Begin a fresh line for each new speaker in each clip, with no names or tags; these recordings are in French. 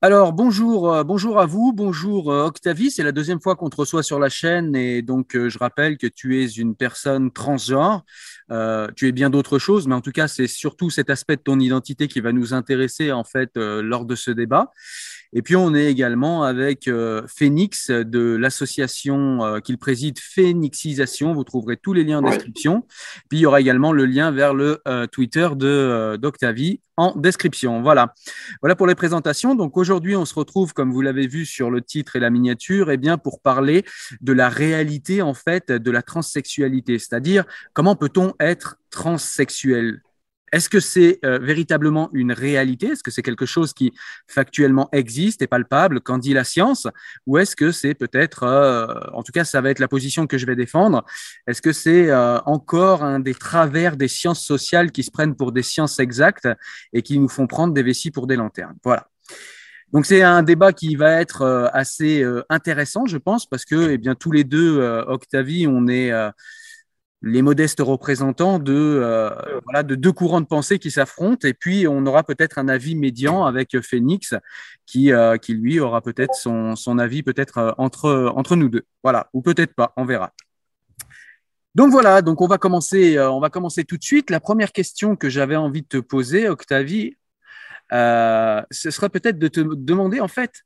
Alors bonjour, euh, bonjour à vous, bonjour euh, Octavie, c'est la deuxième fois qu'on te reçoit sur la chaîne et donc euh, je rappelle que tu es une personne transgenre, tu es bien d'autres choses, mais en tout cas c'est surtout cet aspect de ton identité qui va nous intéresser en fait lors de ce débat. Et puis on est également avec euh, Phoenix de l'association euh, qu'il préside Phoenixisation. Vous trouverez tous les liens en description. Puis il y aura également le lien vers le euh, Twitter de d'Octavie en description. Voilà. Voilà pour les présentations. Donc aujourd'hui, on se retrouve, comme vous l'avez vu sur le titre et la miniature, eh bien pour parler de la réalité en fait de la transsexualité, c'est-à-dire comment peut-on être transsexuel? Est-ce que c'est euh, véritablement une réalité? Est-ce que c'est quelque chose qui factuellement existe et palpable? Qu'en dit la science? Ou est-ce que c'est peut-être, euh, en tout cas, ça va être la position que je vais défendre, est-ce que c'est euh, encore un des travers des sciences sociales qui se prennent pour des sciences exactes et qui nous font prendre des vessies pour des lanternes? Voilà. Donc c'est un débat qui va être assez intéressant, je pense, parce que eh bien tous les deux, Octavie, on est les modestes représentants de, euh, voilà, de deux courants de pensée qui s'affrontent. Et puis, on aura peut-être un avis médian avec Phoenix qui, euh, qui lui, aura peut-être son, son avis peut-être euh, entre, entre nous deux. Voilà, ou peut-être pas, on verra. Donc voilà, donc on va commencer, on va commencer tout de suite. La première question que j'avais envie de te poser, Octavie, ce serait peut-être de te demander en fait,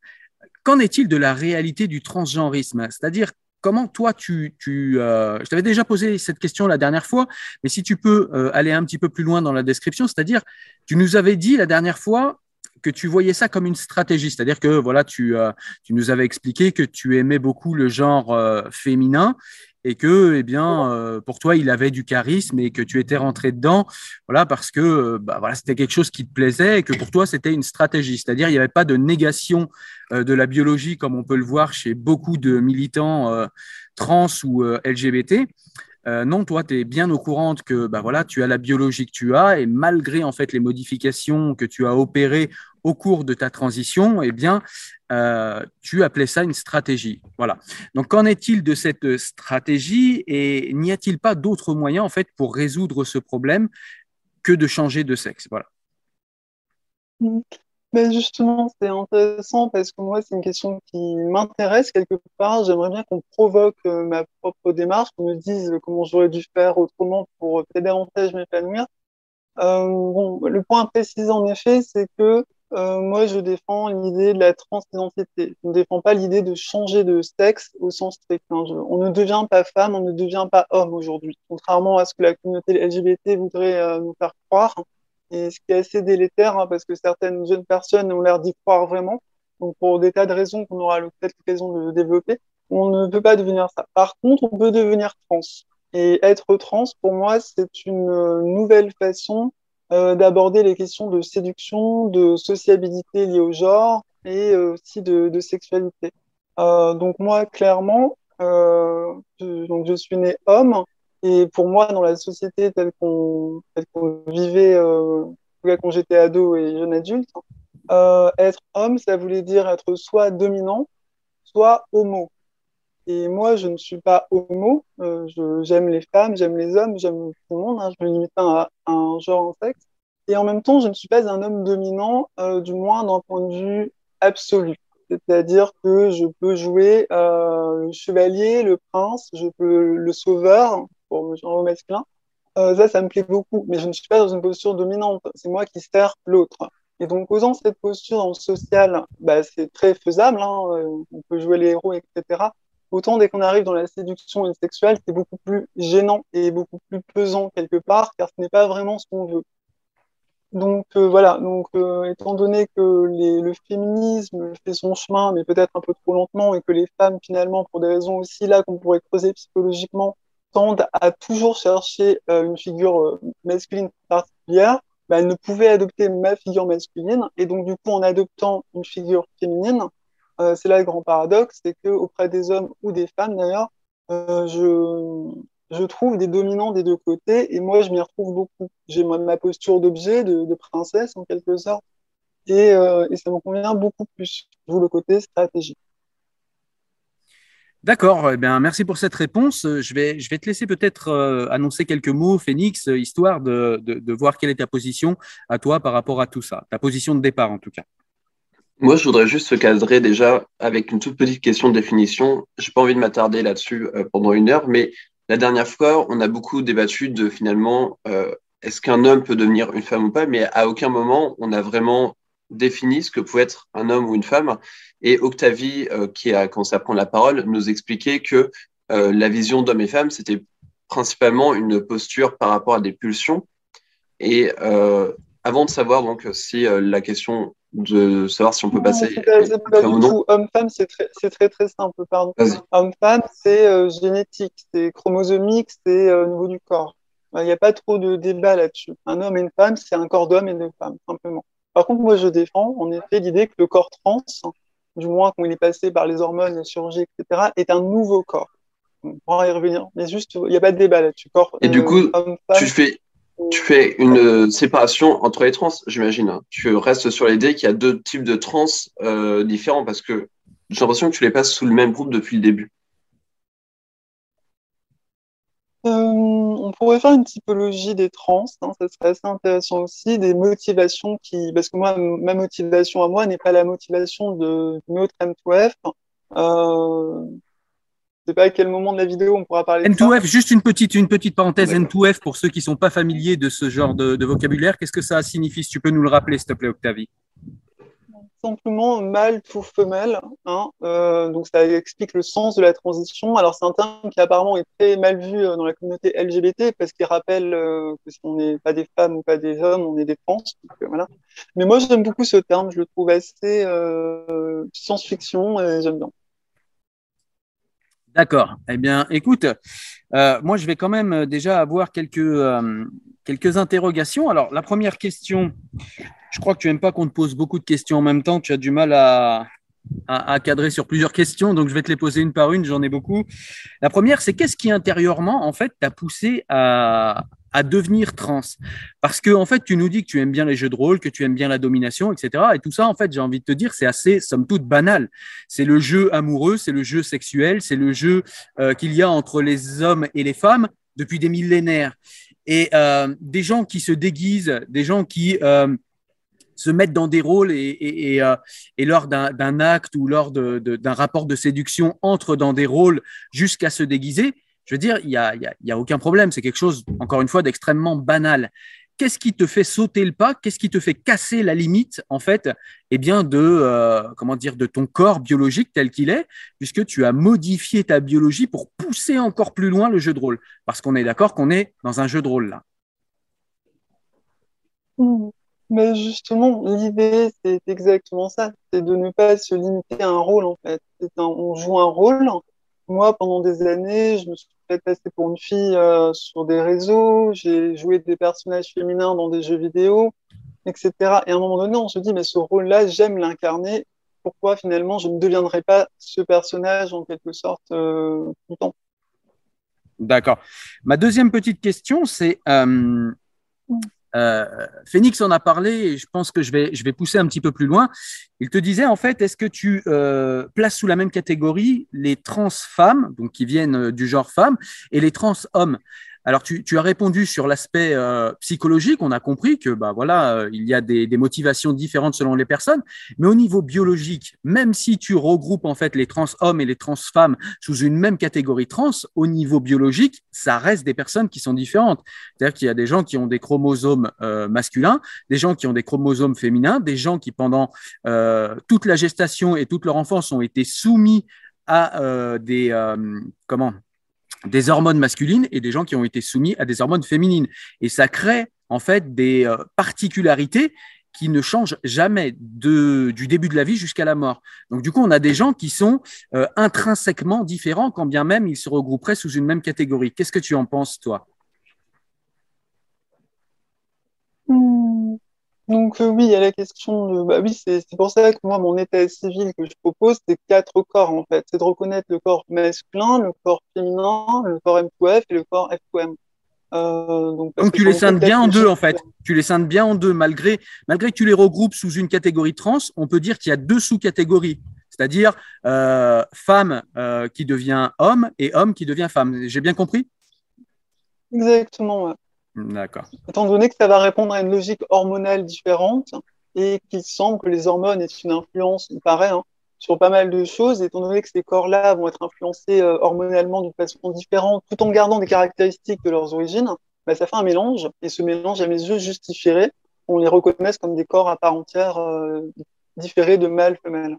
qu'en est-il de la réalité du transgenrisme? C'est-à-dire comment toi, tu, euh, je t'avais déjà posé cette question la dernière fois, mais si tu peux euh, aller un petit peu plus loin dans la description, c'est-à-dire, tu nous avais dit la dernière fois que tu voyais ça comme une stratégie, c'est-à-dire que voilà, tu, euh, tu nous avais expliqué que tu aimais beaucoup le genre féminin et que eh bien euh, pour toi il avait du charisme et que tu étais rentré dedans voilà parce que euh, bah, voilà c'était quelque chose qui te plaisait et que pour toi c'était une stratégie. C'est-à-dire il n'y avait pas de négation euh, de la biologie comme on peut le voir chez beaucoup de militants trans ou LGBT non, toi, tu es bien au courant que bah, voilà, tu as la biologie que tu as et malgré en fait les modifications que tu as opérées au cours de ta transition, eh bien, euh, tu appelais ça une stratégie. Voilà. Donc, qu'en est-il de cette stratégie et n'y a-t-il pas d'autres moyens en fait pour résoudre ce problème que de changer de sexe? Voilà.
Ben justement, c'est intéressant parce que moi, c'est une question qui m'intéresse quelque part. J'aimerais bien qu'on provoque euh, ma propre démarche, qu'on me dise comment j'aurais dû faire autrement pour peut-être davantage m'épanouir. Euh, le point précis, en effet, c'est que euh, moi, je défends l'idée de la transidentité. Je ne défends pas l'idée de changer de sexe au sens strict. Hein. on ne devient pas femme, on ne devient pas homme aujourd'hui, contrairement à ce que la communauté LGBT voudrait nous faire croire. Et ce qui est assez délétère, hein, parce que certaines jeunes personnes ont l'air d'y croire vraiment. Donc, pour des tas de raisons qu'on aura peut-être l'occasion de développer, on ne peut pas devenir ça. Par contre, on peut devenir trans. Et être trans, pour moi, c'est une euh, nouvelle façon d'aborder les questions de séduction, de sociabilité liées au genre et aussi de, de sexualité. donc moi, clairement, je, donc je suis né homme et pour moi, dans la société telle qu'on vivait euh, quand j'étais ado et jeune adulte, euh, être homme, ça voulait dire être soit dominant, soit homo. Et moi, je ne suis pas homo. Euh, j'aime les femmes, j'aime les hommes, j'aime tout le monde. Hein, je me limite pas à, un genre, en sexe. Et en même temps, je ne suis pas un homme dominant, euh, du moins d'un point de vue absolu. C'est-à-dire que je peux jouer le chevalier, le prince, je peux le sauveur, pour le genre masculin. Euh, ça, ça me plaît beaucoup, mais je ne suis pas dans une posture dominante. C'est moi qui sers l'autre. Et donc, osant cette posture le social, bah, c'est très faisable. Hein, euh, on peut jouer les héros, etc. Autant dès qu'on arrive dans la séduction et le sexuel, c'est beaucoup plus gênant et beaucoup plus pesant quelque part, car ce n'est pas vraiment ce qu'on veut. Donc euh, voilà, donc euh, étant donné que le féminisme fait son chemin, mais peut-être un peu trop lentement, et que les femmes finalement, pour des raisons aussi là qu'on pourrait creuser psychologiquement, tendent à toujours chercher euh, une figure euh, masculine particulière, bah, ne pouvaient adopter ma figure masculine. Et donc, du coup, en adoptant une figure féminine, euh, c'est là le grand paradoxe, c'est que auprès des hommes ou des femmes d'ailleurs, je, trouve des dominants des deux côtés. Et moi, je m'y retrouve beaucoup. J'ai ma posture d'objet, de, princesse en quelque sorte. Et, et ça me convient beaucoup plus, d'où le côté stratégique.
D'accord, eh bien, merci pour cette réponse. Je vais, je vais te laisser peut-être euh, annoncer quelques mots, Phoenix, euh, histoire de, voir quelle est ta position à toi par rapport à tout ça, ta position de départ en tout cas.
Moi, je voudrais juste se cadrer déjà avec une toute petite question de définition. Je n'ai pas envie de m'attarder là-dessus euh, pendant une heure, mais la dernière fois, on a beaucoup débattu de finalement, euh, est-ce qu'un homme peut devenir une femme ou pas, mais à aucun moment, on a vraiment définit ce que pouvait être un homme ou une femme. Et Octavie, euh, qui a commencé à prendre la parole, nous expliquait que euh, la vision d'homme et femme, c'était principalement une posture par rapport à des pulsions. Et euh, avant de savoir donc si la question de savoir si on peut passer
Homme-femme, c'est très, très, très simple. Pardon. Homme-femme, c'est génétique, c'est chromosomique, c'est au niveau du corps. Il n'y a pas trop de débat là-dessus. Un homme et une femme, c'est un corps d'homme et de femme, simplement. Par contre, moi, je défends en effet l'idée que le corps trans, du moins quand il est passé par les hormones, la chirurgie, etc., est un nouveau corps. On pourra y revenir, mais juste, il n'y a pas de débat là-dessus.
Et du coup, tu fais, tu fais une séparation entre les trans, j'imagine. Hein. Tu restes sur l'idée qu'il y a deux types de trans euh, différents parce que j'ai l'impression que tu les passes sous le même groupe depuis le début.
On pourrait faire une typologie des trans, hein, ça serait assez intéressant aussi, des motivations qui, parce que moi, ma motivation à moi n'est pas la motivation de autre M2F. Euh, je sais pas à quel moment de la vidéo on pourra parler.
N2F, juste une petite, une petite parenthèse. N2F, pour ceux qui sont pas familiers de ce genre de, de vocabulaire, qu'est-ce que ça signifie Si tu peux nous le rappeler, s'il te plaît, Octavie?
Simplement mâle pour femelle. Hein, euh, donc ça explique le sens de la transition. Alors c'est un terme qui apparemment est très mal vu euh, dans la communauté LGBT parce qu'il rappelle euh, que si on n'est pas des femmes ou pas des hommes, on est des trans. Mais moi j'aime beaucoup ce terme, je le trouve assez science-fiction et j'aime bien.
D'accord. Eh bien, écoute, moi je vais quand même déjà avoir quelques, quelques interrogations. Alors la première question, je crois que tu n'aimes pas qu'on te pose beaucoup de questions en même temps. Tu as du mal à, à, cadrer sur plusieurs questions, donc je vais te les poser une par une. J'en ai beaucoup. La première, c'est qu'est-ce qui intérieurement, en fait, t'a poussé à, à devenir trans Parce que, en fait, tu nous dis que tu aimes bien les jeux de rôle, que tu aimes bien la domination, etc. Et tout ça, en fait, j'ai envie de te dire, c'est assez, somme toute, banal. C'est le jeu amoureux, c'est le jeu sexuel, c'est le jeu euh, qu'il y a entre les hommes et les femmes depuis des millénaires. Et euh, des gens qui se déguisent, des gens qui euh, se mettre dans des rôles et, et, euh, lors d'un acte ou lors d'un rapport de séduction entre dans des rôles jusqu'à se déguiser, je veux dire, il n'y a, y a, aucun problème. C'est quelque chose, encore une fois, d'extrêmement banal. Qu'est-ce qui te fait sauter le pas? Qu'est-ce qui te fait casser la limite, en fait, eh bien, de euh, comment dire, de ton corps biologique tel qu'il est, puisque tu as modifié ta biologie pour pousser encore plus loin le jeu de rôle, parce qu'on est d'accord qu'on est dans un jeu de rôle là.
Mais justement, l'idée, c'est exactement ça. C'est de ne pas se limiter à un rôle, en fait. on joue un rôle moi, pendant des années, je me suis fait passer pour une fille euh, sur des réseaux, j'ai joué des personnages féminins dans des jeux vidéo, etc. Et à un moment donné, on se dit, mais ce rôle-là, j'aime l'incarner. Pourquoi finalement je ne deviendrai pas ce personnage en quelque sorte euh, tout le temps?
D'accord. Ma deuxième petite question, c'est euh, euh, Phoenix en a parlé et je pense que je vais, pousser un petit peu plus loin. Il te disait en fait, est-ce que tu euh, places sous la même catégorie les trans femmes, donc qui viennent du genre femme, et les trans hommes? Alors, tu, as répondu sur l'aspect euh, psychologique. On a compris que, bah voilà, euh, il y a des, motivations différentes selon les personnes. Mais au niveau biologique, même si tu regroupes en fait les trans hommes et les trans femmes sous une même catégorie trans, au niveau biologique, ça reste des personnes qui sont différentes. C'est-à-dire qu'il y a des gens qui ont des chromosomes euh, masculins, des gens qui ont des chromosomes féminins, des gens qui pendant toute la gestation et toute leur enfance ont été soumis à des comment? Des hormones masculines et des gens qui ont été soumis à des hormones féminines. Et ça crée en fait des euh, particularités qui ne changent jamais du début de la vie jusqu'à la mort. Donc du coup, on a des gens qui sont euh, intrinsèquement différents, quand bien même ils se regrouperaient sous une même catégorie. Qu'est-ce que tu en penses, toi?
Donc euh, oui, il y a la question de... Bah oui, c'est pour ça que moi, mon état civil que je propose, c'est quatre corps en fait. C'est de reconnaître le corps masculin, le corps féminin, le corps M2F et le corps F2M.
Euh, donc, tu les scindes bien en deux en fait. Tu les scindes bien en deux malgré, malgré que tu les regroupes sous une catégorie trans, on peut dire qu'il y a deux sous-catégories. C'est-à-dire euh, femme qui devient homme et homme qui devient femme. J'ai bien compris?
Exactement, ouais.
D'accord.
Étant donné que ça va répondre à une logique hormonale différente et qu'il semble que les hormones aient une influence, il paraît, hein, sur pas mal de choses, étant donné que ces corps-là vont être influencés euh, hormonalement d'une façon différente, tout en gardant des caractéristiques de leurs origines, bah, ça fait un mélange. Et ce mélange, à mes yeux, justifierait qu'on les reconnaisse comme des corps à part entière euh, différés de mâle-femelle.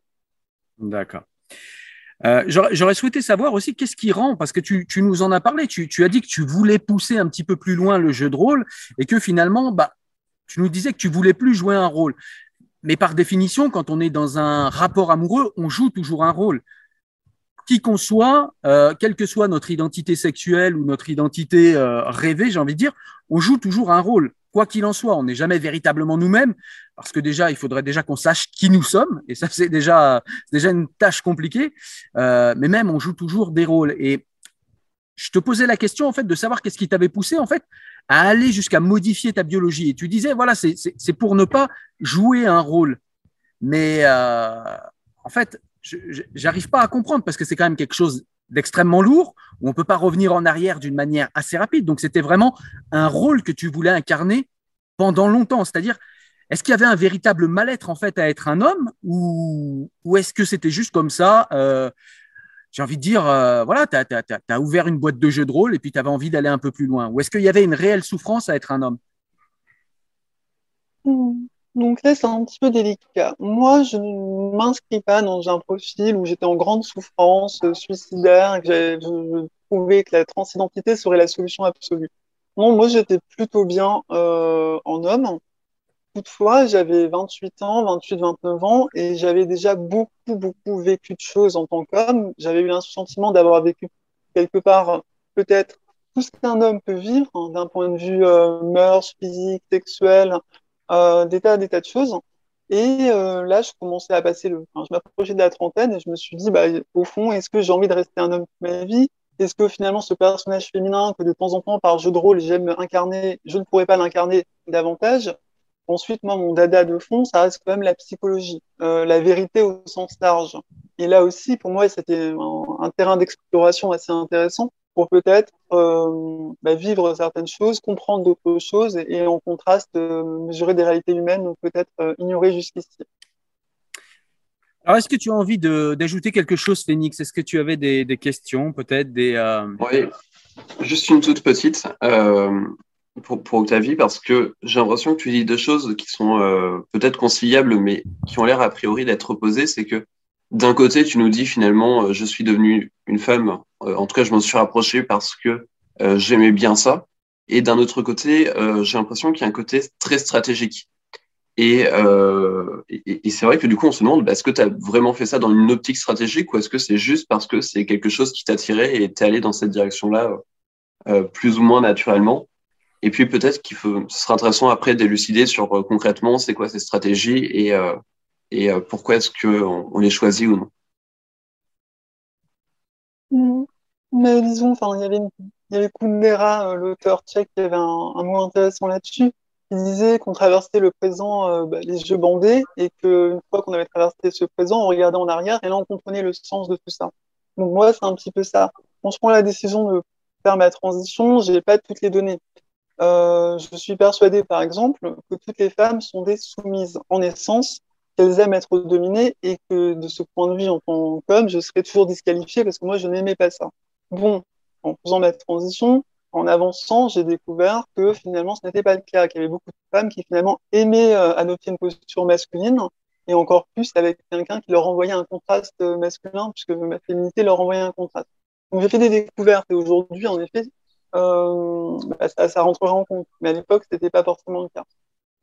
D'accord. Euh, j'aurais souhaité savoir aussi qu'est-ce qui rend, parce que tu, nous en as parlé, tu, as dit que tu voulais pousser un petit peu plus loin le jeu de rôle et que finalement, bah, tu nous disais que tu voulais plus jouer un rôle. Mais par définition, quand on est dans un rapport amoureux, on joue toujours un rôle. Qui qu'on soit, euh, quelle que soit notre identité sexuelle ou notre identité euh, rêvée, j'ai envie de dire, on joue toujours un rôle quoi qu'il en soit, on n'est jamais véritablement nous-mêmes, parce que déjà, il faudrait déjà qu'on sache qui nous sommes, et ça, c'est déjà, déjà une tâche compliquée, euh, mais même, on joue toujours des rôles. Et je te posais la question, en fait, de savoir qu'est-ce qui t'avait poussé, en fait, à aller jusqu'à modifier ta biologie. Et tu disais, voilà, c'est pour ne pas jouer un rôle. Mais euh, en fait, j'arrive pas à comprendre parce que c'est quand même quelque chose d'extrêmement lourd, où on ne peut pas revenir en arrière d'une manière assez rapide. Donc c'était vraiment un rôle que tu voulais incarner pendant longtemps. C'est-à-dire, est-ce qu'il y avait un véritable mal-être en fait à être un homme, ou, ou est-ce que c'était juste comme ça euh, J'ai envie de dire, euh, voilà, tu as, ouvert une boîte de jeux de rôle et puis tu avais envie d'aller un peu plus loin. Ou est-ce qu'il y avait une réelle souffrance à être un homme?
Hmm. Donc là, c'est un petit peu délicat. Moi, je ne m'inscris pas dans un profil où j'étais en grande souffrance, suicidaire, que je trouvais que la transidentité serait la solution absolue. Non, moi, j'étais plutôt bien euh, en homme. Toutefois, j'avais 28 ans, 28, 29 ans, et j'avais déjà beaucoup, beaucoup vécu de choses en tant qu'homme. J'avais eu un sentiment d'avoir vécu quelque part peut-être tout ce qu'un homme peut vivre hein, d'un point de vue euh, mœurs, physique, sexuel, des tas, des tas de choses. Et euh, là, je commençais à passer le. Je m'approchais de la trentaine et je me suis dit, bah, au fond, est-ce que j'ai envie de rester un homme toute ma vie? Est-ce que finalement, ce personnage féminin que de temps en temps, par jeu de rôle, j'aime incarner, je ne pourrais pas l'incarner davantage? Ensuite, moi, mon dada de fond, ça reste quand même la psychologie, euh, la vérité au sens large. Et là aussi, pour moi, c'était un terrain d'exploration assez intéressant pour peut-être euh, bah, vivre certaines choses, comprendre d'autres choses et, en contraste euh, mesurer des réalités humaines peut-être euh, ignorées jusqu'ici.
Alors, est-ce que tu as envie d'ajouter quelque chose, Phoenix Est-ce que tu avais des, des questions, peut-être des
Oui, juste une toute petite pour, pour Octavie, parce que j'ai l'impression que tu dis deux choses qui sont peut-être conciliables, mais qui ont l'air a priori d'être opposées. C'est que d'un côté, tu nous dis finalement, je suis devenue une femme euh, en tout cas, je m'en suis rapproché parce que euh, j'aimais bien ça. Et d'un autre côté, euh, j'ai l'impression qu'il y a un côté très stratégique. Et, euh, et, c'est vrai que du coup, on se demande, bah, est-ce que tu as vraiment fait ça dans une optique stratégique ou est-ce que c'est juste parce que c'est quelque chose qui t'a tiré et t'es allé dans cette direction-là euh, plus ou moins naturellement? Et puis peut-être qu'il faut, ce sera intéressant après d'élucider sur euh, concrètement c'est quoi ces stratégies et, euh, et euh, pourquoi est-ce qu'on on les choisit ou non?
Mmh. Mais disons, il y avait, il Kundera, l'auteur tchèque, qui avait un, mot intéressant là-dessus il disait qu'on traversait le présent euh, bah, les yeux bandés et qu'une fois qu'on avait traversé ce présent, on regardait en arrière et là on comprenait le sens de tout ça. Donc moi, c'est un petit peu ça. Quand je prends la décision de faire ma transition, j'ai pas toutes les données. Euh, je suis persuadée, par exemple, que toutes les femmes sont des soumises en essence, qu'elles aiment être dominées et que de ce point de vue, en tant qu'homme, je serais toujours disqualifiée parce que moi, je n'aimais pas ça. Bon, en faisant ma transition, en avançant, j'ai découvert que finalement, ce n'était pas le cas, qu'il y avait beaucoup de femmes qui finalement aimaient euh, adopter une posture masculine, et encore plus avec quelqu'un qui leur envoyait un contraste euh, masculin, puisque ma féminité leur envoyait un contraste. Donc j'ai fait des découvertes, et aujourd'hui, en effet, euh, bah, ça, ça rentrerait en compte. Mais à l'époque, c'était pas forcément le cas.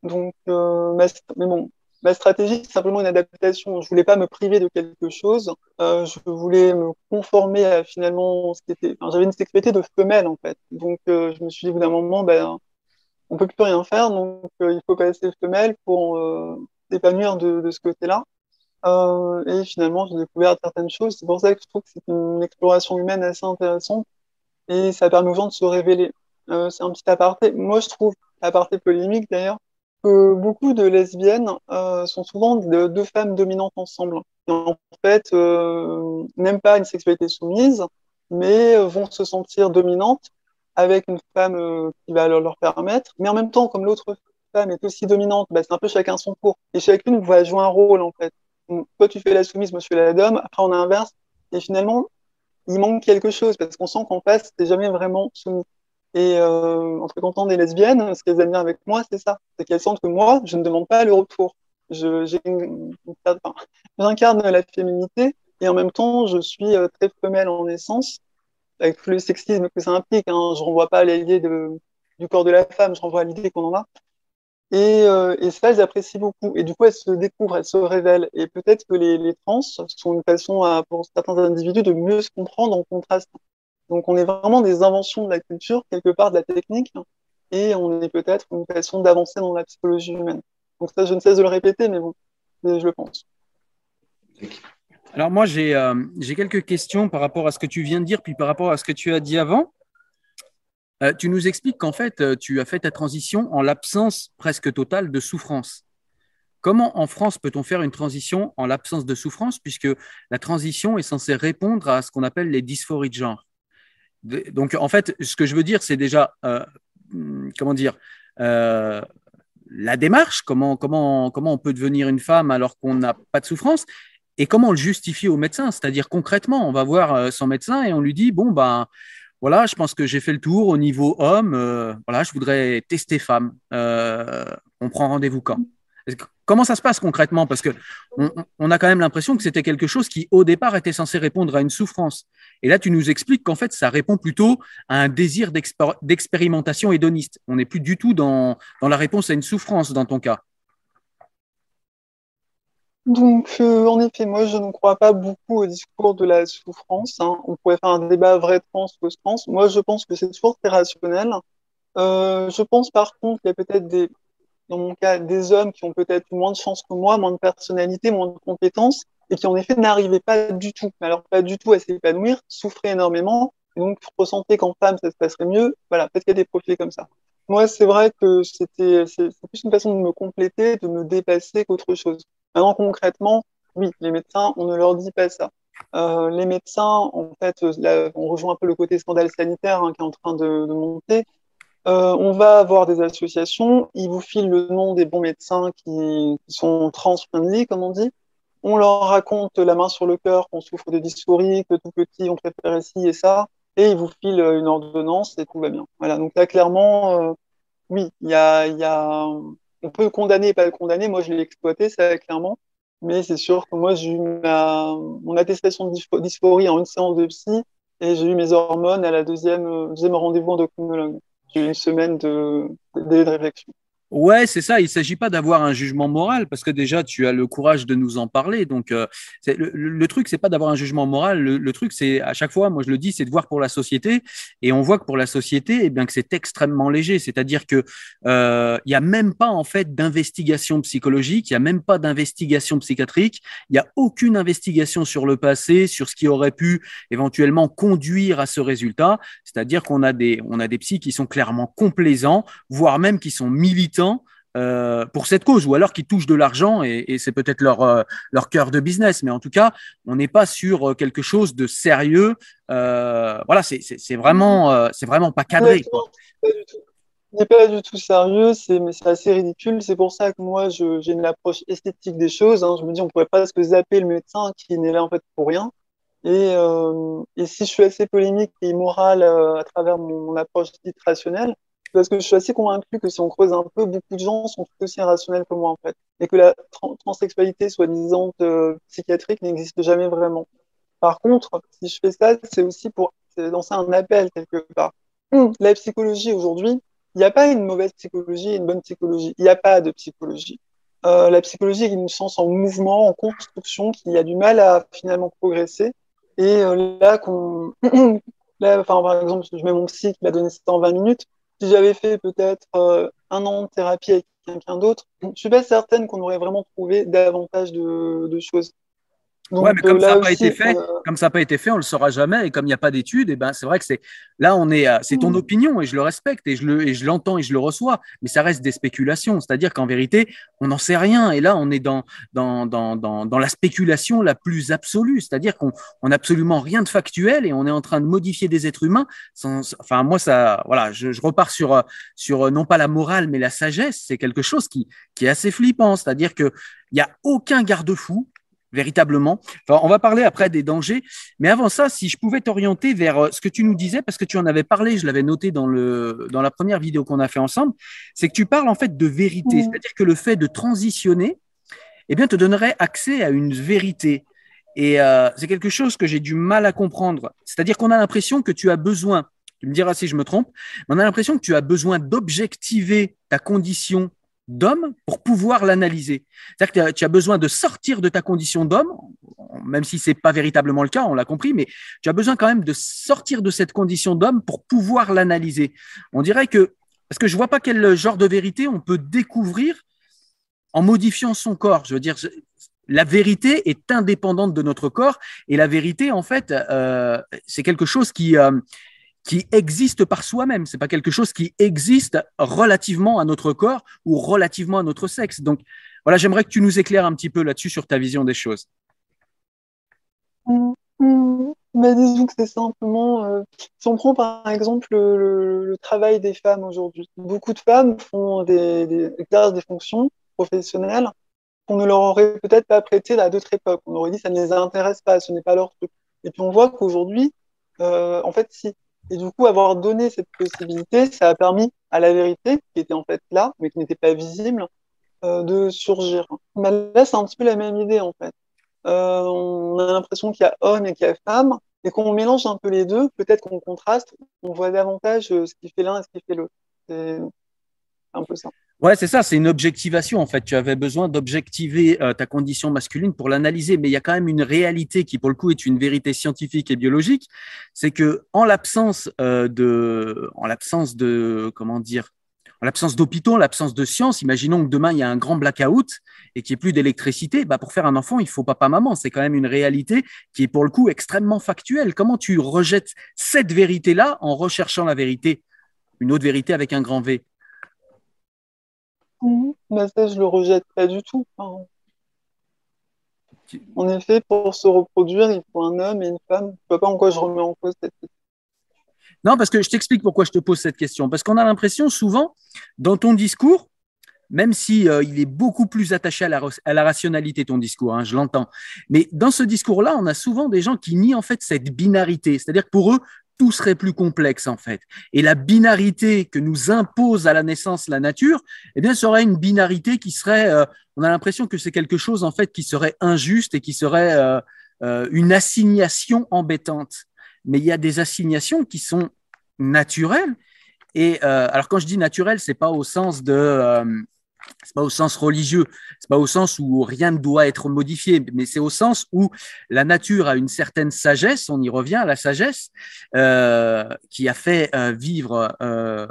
Donc, mais bon, ma stratégie, c'est simplement une adaptation. Je voulais pas me priver de quelque chose. Euh, je voulais me conformer à finalement ce qui était. J'avais une sexualité de femelle en fait. Donc, euh, je me suis dit, au bout d'un moment, ben, on peut plus rien faire. Donc, euh, il faut passer femelle pour s'épanouir de, de, ce côté-là. Et finalement, j'ai découvert certaines choses. C'est pour ça que je trouve que c'est une exploration humaine assez intéressante. Et ça permet aux gens de se révéler. C'est un petit aparté. Moi, je trouve, aparté polémique d'ailleurs, que beaucoup de lesbiennes euh, sont souvent de, deux femmes dominantes ensemble. En fait, euh, n'aiment pas une sexualité soumise, mais vont se sentir dominantes avec une femme euh, qui va leur, leur, permettre. Mais en même temps, comme l'autre femme est aussi dominante, bah, c'est un peu chacun son tour. Et chacune va jouer un rôle, en fait. Toi, tu fais la soumise, moi, je fais la dame. Après, on inverse. Et finalement, il manque quelque chose parce qu'on sent qu'en face, t'es jamais vraiment soumis. Et euh, en des lesbiennes, ce qu'elles aiment bien avec moi, c'est ça. C'est qu'elles sentent que moi, je ne demande pas le retour. J'incarne la féminité et en même temps, je suis euh, très femelle en essence, avec tout le sexisme que ça implique. Hein. Je renvoie pas à l'idée du corps de la femme, je renvoie à l'idée qu'on en a. Et, euh, et, ça, elles apprécient beaucoup. Et du coup, elles se découvrent, elles se révèlent. Et peut-être que les, les trans sont une façon pour certains individus de mieux se comprendre en contraste. Donc on est vraiment des inventions de la culture, quelque part de la technique, et on est peut-être une façon d'avancer dans la psychologie humaine. Donc ça, je ne cesse de le répéter, mais bon, je le pense.
Alors moi, j'ai euh, quelques questions par rapport à ce que tu viens de dire, puis par rapport à ce que tu as dit avant. Euh, tu nous expliques qu'en fait, euh, tu as fait ta transition en l'absence presque totale de souffrance. Comment en France peut-on faire une transition en l'absence de souffrance, puisque la transition est censée répondre à ce qu'on appelle les dysphories de genre? Donc, en fait, ce que je veux dire, c'est déjà, euh, comment dire, euh, la démarche, comment, comment, comment on peut devenir une femme alors qu'on n'a pas de souffrance, et comment on le justifie au médecin. C'est-à-dire concrètement, on va voir euh, son médecin et on lui dit, bon, ben, voilà, je pense que j'ai fait le tour au niveau homme, voilà, je voudrais tester femme. On prend rendez-vous quand? Comment ça se passe concrètement? Parce que on, a quand même l'impression que c'était quelque chose qui, au départ, était censé répondre à une souffrance. Et là, tu nous expliques qu'en fait, ça répond plutôt à un désir d'expérimentation hédoniste. On n'est plus du tout dans, dans la réponse à une souffrance dans ton cas.
Donc, euh, en effet, moi, je ne crois pas beaucoup au discours de la souffrance. Hein. On pourrait faire un débat vrai trans, fausse trans. Moi, je pense que c'est toujours très rationnel. Euh, je pense par contre qu'il y a peut-être des dans mon cas, des hommes qui ont peut-être moins de chance que moi, moins de personnalité, moins de compétences, et qui en effet n'arrivaient pas du tout, alors pas du tout à s'épanouir, souffraient énormément, et donc ressentaient qu'en femme ça se passerait mieux. Voilà, peut-être qu'il y a des profils comme ça. Moi, c'est vrai que c'était, c'est plus une façon de me compléter, de me dépasser qu'autre chose. Maintenant, concrètement, oui, les médecins, on ne leur dit pas ça. Euh, les médecins, en fait, on rejoint un peu le côté scandale sanitaire hein, qui est en train de monter. Euh, on va avoir des associations, ils vous filent le nom des bons médecins qui, qui sont trans-friendly, comme on dit. On leur raconte la main sur le cœur qu'on souffre de dysphorie, que tout petit on préfère ci et ça, et ils vous filent une ordonnance et tout va bien. Voilà, donc là clairement, euh, oui, il y a, y a, on peut condamner et pas le condamner. Moi, je l'ai exploité, ça clairement, mais c'est sûr que moi j'ai eu ma, mon attestation de dysphorie en une séance de psy et j'ai eu mes hormones à la deuxième, deuxième rendez-vous endocrinologue une semaine de, de, de réflexion.
Ouais, c'est ça. Il ne s'agit pas d'avoir un jugement moral parce que déjà, tu as le courage de nous en parler. Donc, euh, le, truc, c'est pas d'avoir un jugement moral. Le, truc, c'est à chaque fois, moi je le dis, c'est de voir pour la société. Et on voit que pour la société, eh bien que c'est extrêmement léger. C'est-à-dire que euh, il a même pas en fait d'investigation psychologique, il y a même pas d'investigation psychiatrique, il y a aucune investigation sur le passé, sur ce qui aurait pu éventuellement conduire à ce résultat. C'est-à-dire qu'on a des on a des psys qui sont clairement complaisants, voire même qui sont militants euh, pour cette cause, ou alors qui touchent de l'argent et, c'est peut-être leur, euh, leur cœur de business. Mais en tout cas, on n'est pas sur euh, quelque chose de sérieux. voilà, c'est vraiment, c'est vraiment pas cadré.
n'est pas du tout sérieux, c'est mais c'est assez ridicule. C'est pour ça que moi, j'ai une approche esthétique des choses. Hein. Je me dis, on pourrait presque zapper le médecin qui n'est là en fait pour rien. Et, et si je suis assez polémique et immoral à travers mon, mon approche dite rationnelle, parce que je suis assez convaincu que si on creuse un peu, beaucoup de gens sont tout aussi irrationnels que moi, en fait. Et que la transsexualité soi-disant euh, psychiatrique n'existe jamais vraiment. Par contre, si je fais ça, c'est aussi pour lancer un appel quelque part. La psychologie aujourd'hui, il n'y a pas une mauvaise psychologie et une bonne psychologie. Il n'y a pas de psychologie. Euh, la psychologie est une science en mouvement, en construction, qui a du mal à finalement progresser. Et euh, là, là, enfin, par exemple, je mets mon psy qui m'a donné ça en 20 minutes si j'avais fait peut-être euh, un an de thérapie avec quelqu'un d'autre, je suis pas certaine qu'on aurait vraiment trouvé davantage de choses
ouais, mais comme ça n'a pas été fait, euh, comme ça n'a pas été fait, on le saura jamais. Et comme il n'y a pas d'études, et eh ben c'est vrai que c'est là on est, c'est ton hmm. opinion et je le respecte et je le et je l'entends et je le reçois. Mais ça reste des spéculations, c'est-à-dire qu'en vérité, on n'en sait rien. Et là, on est dans dans dans dans, dans la spéculation la plus absolue, c'est-à-dire qu'on on absolument rien de factuel et on est en train de modifier des êtres humains. Sans, enfin, moi ça, voilà, je, je repars sur sur non pas la morale mais la sagesse. C'est quelque chose qui qui est assez flippant, c'est-à-dire que il n'y a aucun garde-fou véritablement. on va parler après des dangers, mais avant ça, si je pouvais t'orienter vers euh, ce que tu nous disais, parce que tu en avais parlé, je l'avais noté dans le dans la première vidéo qu'on a fait ensemble, c'est que tu parles en fait de vérité, c'est-à-dire que le fait de transitionner, eh bien, te donnerait accès à une vérité. Et euh, c'est quelque chose que j'ai du mal à comprendre. C'est-à-dire qu'on a l'impression que tu as besoin, tu me diras si je me trompe, mais on a l'impression que tu as besoin d'objectiver ta condition d'homme pour pouvoir l'analyser. C'est-à-dire que tu as besoin de sortir de ta condition d'homme, même si c'est pas véritablement le cas, on l'a compris, mais tu as besoin quand même de sortir de cette condition d'homme pour pouvoir l'analyser. On dirait que, parce que je vois pas quel genre de vérité on peut découvrir en modifiant son corps. Je veux dire, la vérité est indépendante de notre corps et la vérité, en fait, euh, c'est quelque chose qui, euh, qui existe par soi-même. C'est pas quelque chose qui existe relativement à notre corps ou relativement à notre sexe. Donc, voilà, j'aimerais que tu nous éclaires un petit peu là-dessus sur ta vision des choses.
Mm, mm. Mais disons que c'est simplement, euh, si on prend par exemple le, travail des femmes aujourd'hui, beaucoup de femmes font des, des, des fonctions professionnelles qu'on ne leur aurait peut-être pas prêtées à d'autres époques. On aurait dit ça ne les intéresse pas, ce n'est pas leur truc. Et puis on voit qu'aujourd'hui, euh, en fait, si et du coup, avoir donné cette possibilité, ça a permis à la vérité, qui était en fait là, mais qui n'était pas visible, euh, de surgir. Mais là, c'est un petit peu la même idée, en fait. Euh, on a l'impression qu'il y a homme et qu'il y a femme, et quand on mélange un peu les deux, peut-être qu'on contraste, on voit davantage euh, ce qui fait l'un et ce qui fait l'autre. C'est un peu ça.
Ouais, c'est ça, c'est une objectivation en fait. Tu avais besoin d'objectiver euh, ta condition masculine pour l'analyser, mais il y a quand même une réalité qui, pour le coup, est une vérité scientifique et biologique. C'est que en l'absence euh, de, en l'absence de, comment dire, en l'absence d'hôpitaux, en l'absence de sciences, imaginons que demain il y a un grand blackout et qu'il n'y ait plus d'électricité, bah pour faire un enfant, il faut papa-maman. C'est quand même une réalité qui est pour le coup extrêmement factuelle. Comment tu rejettes cette vérité-là en recherchant la vérité, une autre vérité avec un grand V?
Bah, ça, je le rejette pas du tout. en effet, pour se reproduire, il faut un homme et une femme. Je ne vois pas en quoi je remets en cause cette question.
Non, parce que je t'explique pourquoi je te pose cette question. Parce qu'on a l'impression souvent, dans ton discours, même si euh, il est beaucoup plus attaché à la, à la rationalité, ton discours, hein, je l'entends. Mais dans ce discours-là, on a souvent des gens qui nient en fait cette binarité. C'est-à-dire que pour eux, tout serait plus complexe en fait. Et la binarité que nous impose à la naissance la nature, eh bien, serait une binarité qui serait, euh, on a l'impression que c'est quelque chose en fait qui serait injuste et qui serait euh, euh, une assignation embêtante. Mais il y a des assignations qui sont naturelles Et alors quand je dis naturel, c'est pas au sens de c'est pas au sens religieux, c'est pas au sens où rien ne doit être modifié, mais c'est au sens où la nature a une certaine sagesse. On y revient la sagesse euh, qui a fait euh, vivre, euh,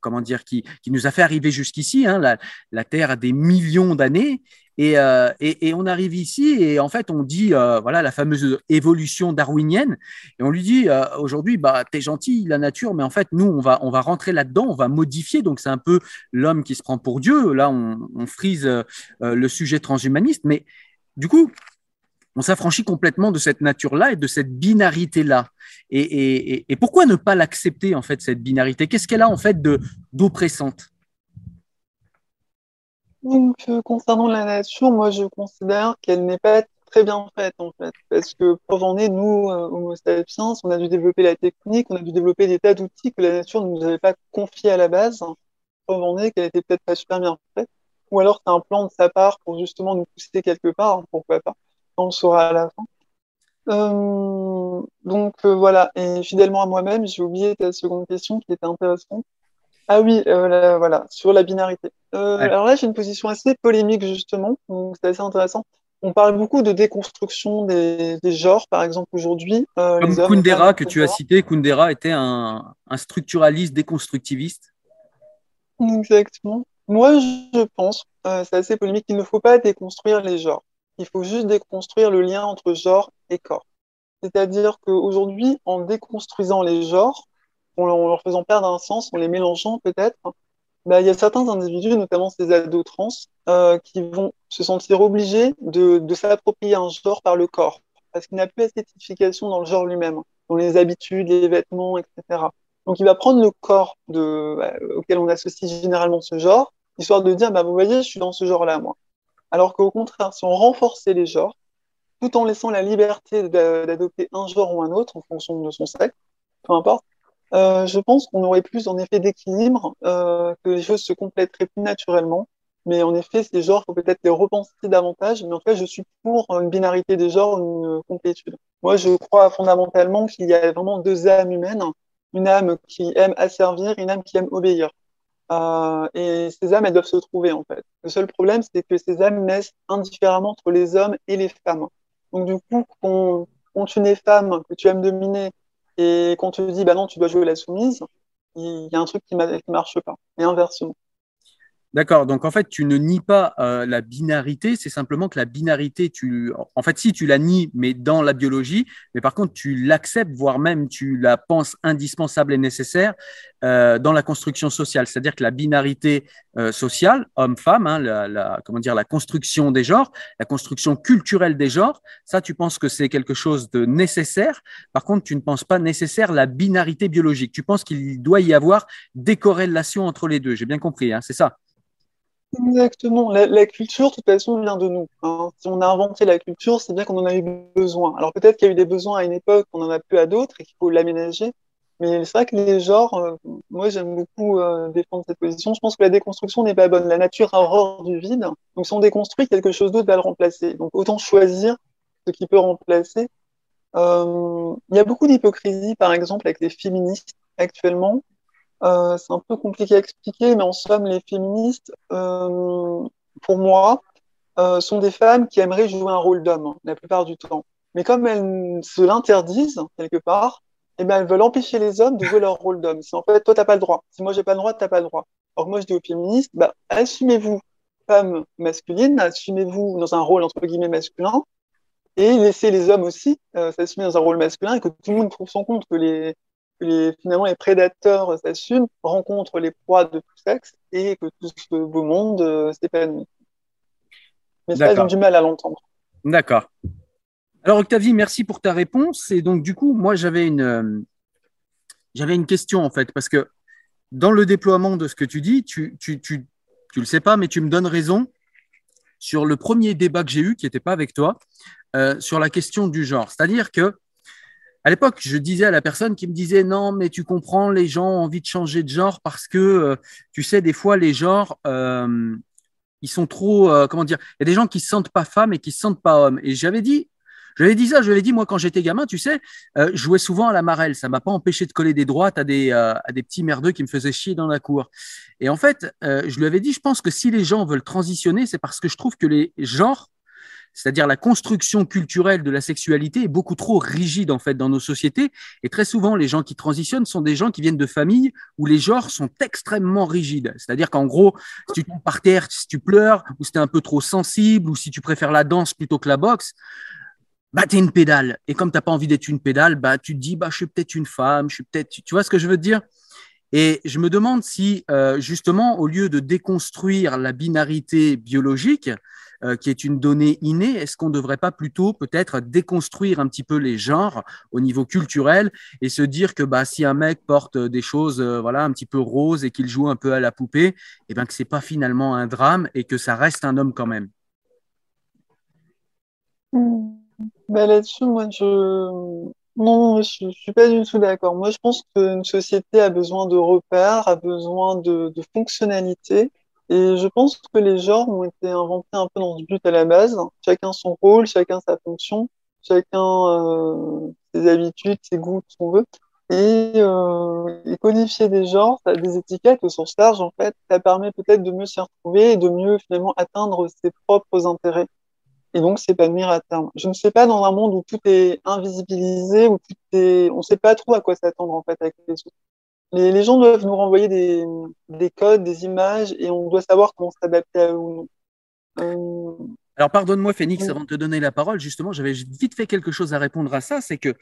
comment dire, qui, qui, nous a fait arriver jusqu'ici. Hein, la, la, Terre a des millions d'années euh, et, on arrive ici et en fait on dit euh, voilà la fameuse évolution darwinienne. Et on lui dit euh, aujourd'hui bah t'es gentil la nature mais en fait nous on va on va rentrer là-dedans on va modifier. Donc c'est un peu l'homme qui se prend pour Dieu. Là on, frise le sujet transhumaniste. Mais du coup on s'affranchit complètement de cette nature-là et de cette binarité-là. Et, et, pourquoi ne pas l'accepter, en fait, cette binarité? Qu'est-ce qu'elle a, en fait, d'oppressante?
Donc, euh, concernant la nature, moi, je considère qu'elle n'est pas très bien faite, en fait. Parce que, preuve en est, nous, euh, Homo sapiens, on a dû développer la technique, on a dû développer des tas d'outils que la nature ne nous avait pas confiés à la base. Preuve en est qu'elle était peut-être pas super bien faite. Ou alors, c'est un plan de sa part pour justement nous pousser quelque part, pourquoi pas. On le saura à la fin. Euh, donc, euh, voilà. Et fidèlement à moi-même, j'ai oublié ta seconde question qui était intéressante. Ah oui, euh, voilà, sur la binarité. Euh, alors là, j'ai une position assez polémique, justement, donc c'est assez intéressant. On parle beaucoup de déconstruction des, genres, par exemple, aujourd'hui.
Euh, Comme Kundera, que tu as cité, Kundera était un, structuraliste déconstructiviste.
Exactement. Moi, je pense, c'est assez polémique, qu'il ne faut pas déconstruire les genres. Il faut juste déconstruire le lien entre genre et corps. C'est-à-dire qu'aujourd'hui, en déconstruisant les genres, en leur faisant perdre un sens, en les mélangeant peut-être, bah, il y a certains individus, notamment ces ados trans, euh, qui vont se sentir obligés de, de s'approprier un genre par le corps, parce qu'il n'y a plus assez d'identification dans le genre lui-même, dans les habitudes, les vêtements, etc. Donc il va prendre le corps de, bah, auquel on associe généralement ce genre, histoire de dire, bah, vous voyez, je suis dans ce genre-là, moi. Alors qu'au contraire, si on renforçait les genres, tout en laissant la liberté d'adopter un genre ou un autre en fonction de son sexe, peu importe, euh, je pense qu'on aurait plus en effet d'équilibre, euh, que les choses se compléteraient plus naturellement. Mais en effet, ces genres, faut peut-être les repenser davantage. Mais en fait, je suis pour une binarité des genres, une complétude. Moi, je crois fondamentalement qu'il y a vraiment deux âmes humaines. Une âme qui aime asservir, une âme qui aime obéir. Euh, et ces âmes, elles doivent se trouver, en fait. Le seul problème, c'est que ces âmes naissent indifféremment entre les hommes et les femmes. Donc, du coup, quand, quand tu n'es femme, que tu aimes dominer, et quand tu dis, bah non, tu dois jouer la soumise, il y a un truc qui ne marche pas. Et inversement.
D'accord. Donc en fait, tu ne nies pas euh, la binarité, c'est simplement que la binarité, tu, en fait, si tu la nies, mais dans la biologie, mais par contre, tu l'acceptes, voire même tu la penses indispensable et nécessaire euh, dans la construction sociale. C'est-à-dire que la binarité euh, sociale, homme-femme, hein, la, comment dire, la construction des genres, la construction culturelle des genres, ça, tu penses que c'est quelque chose de nécessaire. Par contre, tu ne penses pas nécessaire la binarité biologique. Tu penses qu'il doit y avoir des corrélations entre les deux. J'ai bien compris, hein, c'est ça?
Exactement. La, culture, de toute façon, vient de nous. Hein. Si on a inventé la culture, c'est bien qu'on en a eu besoin. Alors peut-être qu'il y a eu des besoins à une époque, qu'on en a plus à d'autres et qu'il faut l'aménager. Mais c'est vrai que les genres, euh, moi j'aime beaucoup euh, défendre cette position. Je pense que la déconstruction n'est pas bonne. La nature a horreur du vide. Donc si on déconstruit, quelque chose d'autre va le remplacer. Donc autant choisir ce qui peut remplacer. Euh, il y a beaucoup d'hypocrisie, par exemple, avec les féministes actuellement. Euh, c'est un peu compliqué à expliquer, mais en somme, les féministes, euh, pour moi, euh, sont des femmes qui aimeraient jouer un rôle d'homme la plupart du temps. Mais comme elles se l'interdisent quelque part, eh ben, elles veulent empêcher les hommes de jouer leur rôle d'homme. Si en fait, toi, t'as pas le droit. Si moi, j'ai pas le droit, t'as pas le droit. Alors moi, je dis aux féministes, bah, assumez-vous femme masculine, assumez-vous dans un rôle entre guillemets masculin, et laissez les hommes aussi euh, s'assumer dans un rôle masculin et que tout le monde trouve son compte, que les, les, finalement les prédateurs s'assument, rencontrent les proies de tout sexe et que tout ce beau monde euh, s'épanouit. Mais ça, ils ont du mal à l'entendre.
D'accord. Alors Octavie, merci pour ta réponse. Et donc du coup, moi j'avais une, euh, j'avais une question en fait, parce que dans le déploiement de ce que tu dis, tu, tu, tu, tu le sais pas, mais tu me donnes raison sur le premier débat que j'ai eu, qui n'était pas avec toi, euh, sur la question du genre. C'est-à-dire que à l'époque, je disais à la personne qui me disait non, mais tu comprends, les gens ont envie de changer de genre parce que, euh, tu sais, des fois, les genres, euh, ils sont trop, euh, comment dire, il y a des gens qui se sentent pas femmes et qui se sentent pas hommes. Et j'avais dit, ai dit ça, je lui ai dit, moi, quand j'étais gamin, tu sais, je jouais souvent à la marelle. Ça m'a pas empêché de coller des droites à des, à des petits merdeux qui me faisaient chier dans la cour. Et en fait, je lui avais dit, je pense que si les gens veulent transitionner, c'est parce que je trouve que les genres c'est-à-dire la construction culturelle de la sexualité est beaucoup trop rigide en fait dans nos sociétés. Et très souvent, les gens qui transitionnent sont des gens qui viennent de familles où les genres sont extrêmement rigides. C'est-à-dire qu'en gros, si tu tombes par terre, si tu pleures, ou si tu es un peu trop sensible, ou si tu préfères la danse plutôt que la boxe, bah t'es une pédale. Et comme t'as pas envie d'être une pédale, bah tu te dis bah je suis peut-être une femme, je suis peut-être. Tu vois ce que je veux te dire? Et je me demande si euh, justement au lieu de déconstruire la binarité biologique, euh, qui est une donnée innée, est-ce qu'on ne devrait pas plutôt peut-être déconstruire un petit peu les genres au niveau culturel et se dire que bah, si un mec porte des choses euh, voilà, un petit peu roses et qu'il joue un peu à la poupée, eh ben, que ce n'est pas finalement un drame et que ça reste un homme quand même?
Hmm. bah, Là-dessus, moi, je... Non, je ne suis pas du tout d'accord. Moi, je pense qu'une société a besoin de repères, a besoin de fonctionnalités. Et je pense que les genres ont été inventés un peu dans ce but à la base. Chacun son rôle, chacun sa fonction, chacun euh, ses habitudes, ses goûts, ce qu'on veut. Et, euh, et, codifier des genres, des étiquettes au sens large, en fait, ça permet peut-être de mieux s'y retrouver et de mieux finalement atteindre ses propres intérêts. Et donc s'épanouir à terme. Je ne sais pas dans un monde où tout est invisibilisé, où tout est, on ne sait pas trop à quoi s'attendre en fait avec les autres. Les, gens doivent nous renvoyer des, des, codes, des images, et on doit savoir comment s'adapter à eux ou non.
Euh, Alors, pardonne-moi, Phoenix, avant de te donner la parole, justement, j'avais vite fait quelque chose à répondre à ça. C'est que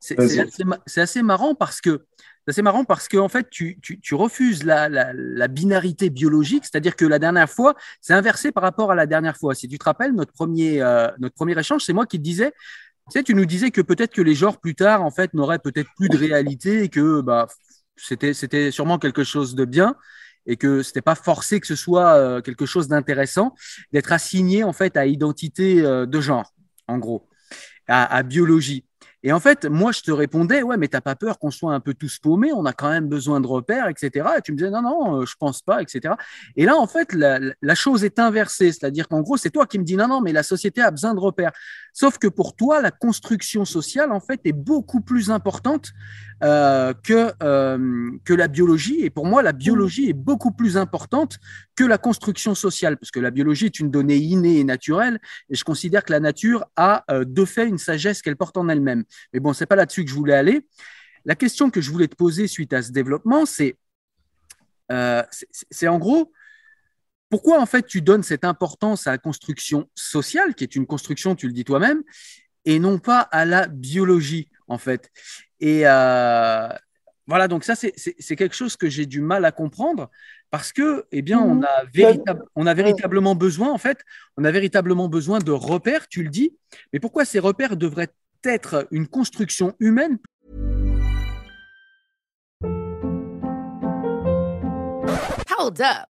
c'est assez, assez, marrant parce que c'est marrant parce que en fait, tu, tu, tu refuses la, la, la, binarité biologique, c'est-à-dire que la dernière fois, c'est inversé par rapport à la dernière fois. Si tu te rappelles, notre premier, euh, notre premier échange, c'est moi qui te disais. Tu sais, tu nous disais que peut-être que les genres plus tard, en fait, n'auraient peut-être plus de réalité et que bah, c'était, c'était sûrement quelque chose de bien et que c'était pas forcé que ce soit euh, quelque chose d'intéressant d'être assigné en fait à identité euh, de genre, en gros, à, à biologie. Et en fait, moi, je te répondais, ouais, mais t'as pas peur qu'on soit un peu tous paumés, on a quand même besoin de repères, etc. Et tu me disais, non, non, euh, je pense pas, etc. Et là, en fait, la, la chose est inversée, c'est-à-dire qu'en gros, c'est toi qui me dis, non, non, mais la société a besoin de repères. Sauf que pour toi, la construction sociale, en fait, est beaucoup plus importante euh, que, euh, que la biologie. Et pour moi, la biologie est beaucoup plus importante que la construction sociale, parce que la biologie est une donnée innée et naturelle, et je considère que la nature a euh, de fait une sagesse qu'elle porte en elle-même. Mais bon, c'est pas là-dessus que je voulais aller. La question que je voulais te poser suite à ce développement, c'est c'est en gros, pourquoi en fait tu donnes cette importance à la construction sociale, qui est une construction, tu le dis toi-même, et non pas à la biologie en fait? Et euh, voilà, donc ça c'est quelque chose que j'ai du mal à comprendre parce que eh bien on mhm. a, véritable, on a véritablement besoin en fait, on a véritablement besoin de repères, tu le dis, mais pourquoi ces repères devraient être une construction humaine?
Hold up.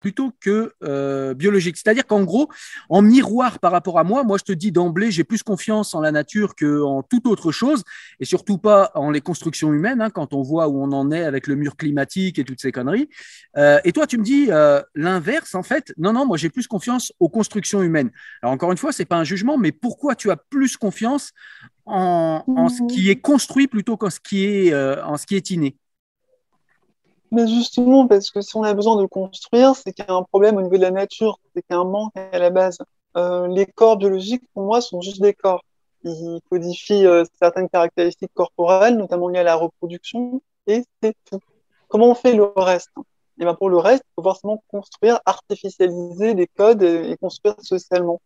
Plutôt que euh, biologique. C'est-à-dire qu'en gros, en miroir par rapport à moi, moi je te dis d'emblée, j'ai plus confiance en la nature qu'en toute autre chose, et surtout pas en les constructions humaines, hein, quand on voit où on en est avec le mur climatique et toutes ces conneries. Euh, et toi, tu me dis euh, l'inverse, en fait. Non, non, moi j'ai plus confiance aux constructions humaines. Alors encore une fois, c'est pas un jugement, mais pourquoi tu as plus confiance en, en ce qui est construit plutôt qu'en ce qui est en ce qui est inné?
Mais justement, parce que si on a besoin de construire, c'est qu'il y a un problème au niveau de la nature, c'est qu'il y a un manque à la base. Euh, les corps biologiques, pour moi, sont juste des corps. il codifie euh, certaines caractéristiques corporelles, notamment liées à la reproduction, et c'est tout. Comment on fait le reste? Et ben pour le reste, il faut forcément construire, artificialiser des codes et, construire socialement,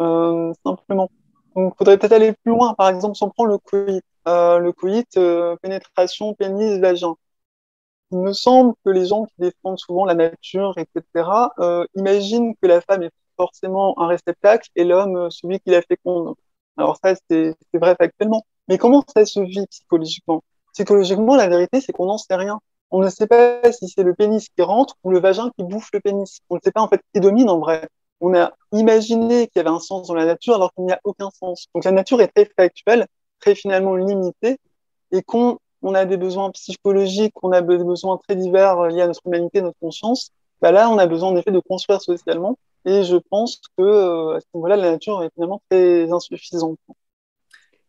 euh, simplement. Donc, il faudrait peut-être aller plus loin. Par exemple, si on prend le coït, le coït, pénétration, pénis, vagin. Il me semble que les gens qui défendent souvent la nature, etc., euh, imaginent que la femme est forcément un réceptacle et l'homme euh, celui qui la féconde. Alors ça, c'est vrai factuellement. Mais comment ça se vit psychologiquement? Psychologiquement, la vérité, c'est qu'on n'en sait rien. On ne sait pas si c'est le pénis qui rentre ou le vagin qui bouffe le pénis. On ne sait pas en fait qui domine en vrai. On a imaginé qu'il y avait un sens dans la nature alors qu'il n'y a aucun sens. Donc la nature est très factuelle, très finalement limitée, et qu'on on a des besoins psychologiques, on a des besoins très divers liés à notre humanité, notre conscience, bah là, on a besoin en effet de construire socialement. Et je pense que euh, à ce niveau-là, la nature est finalement très insuffisante.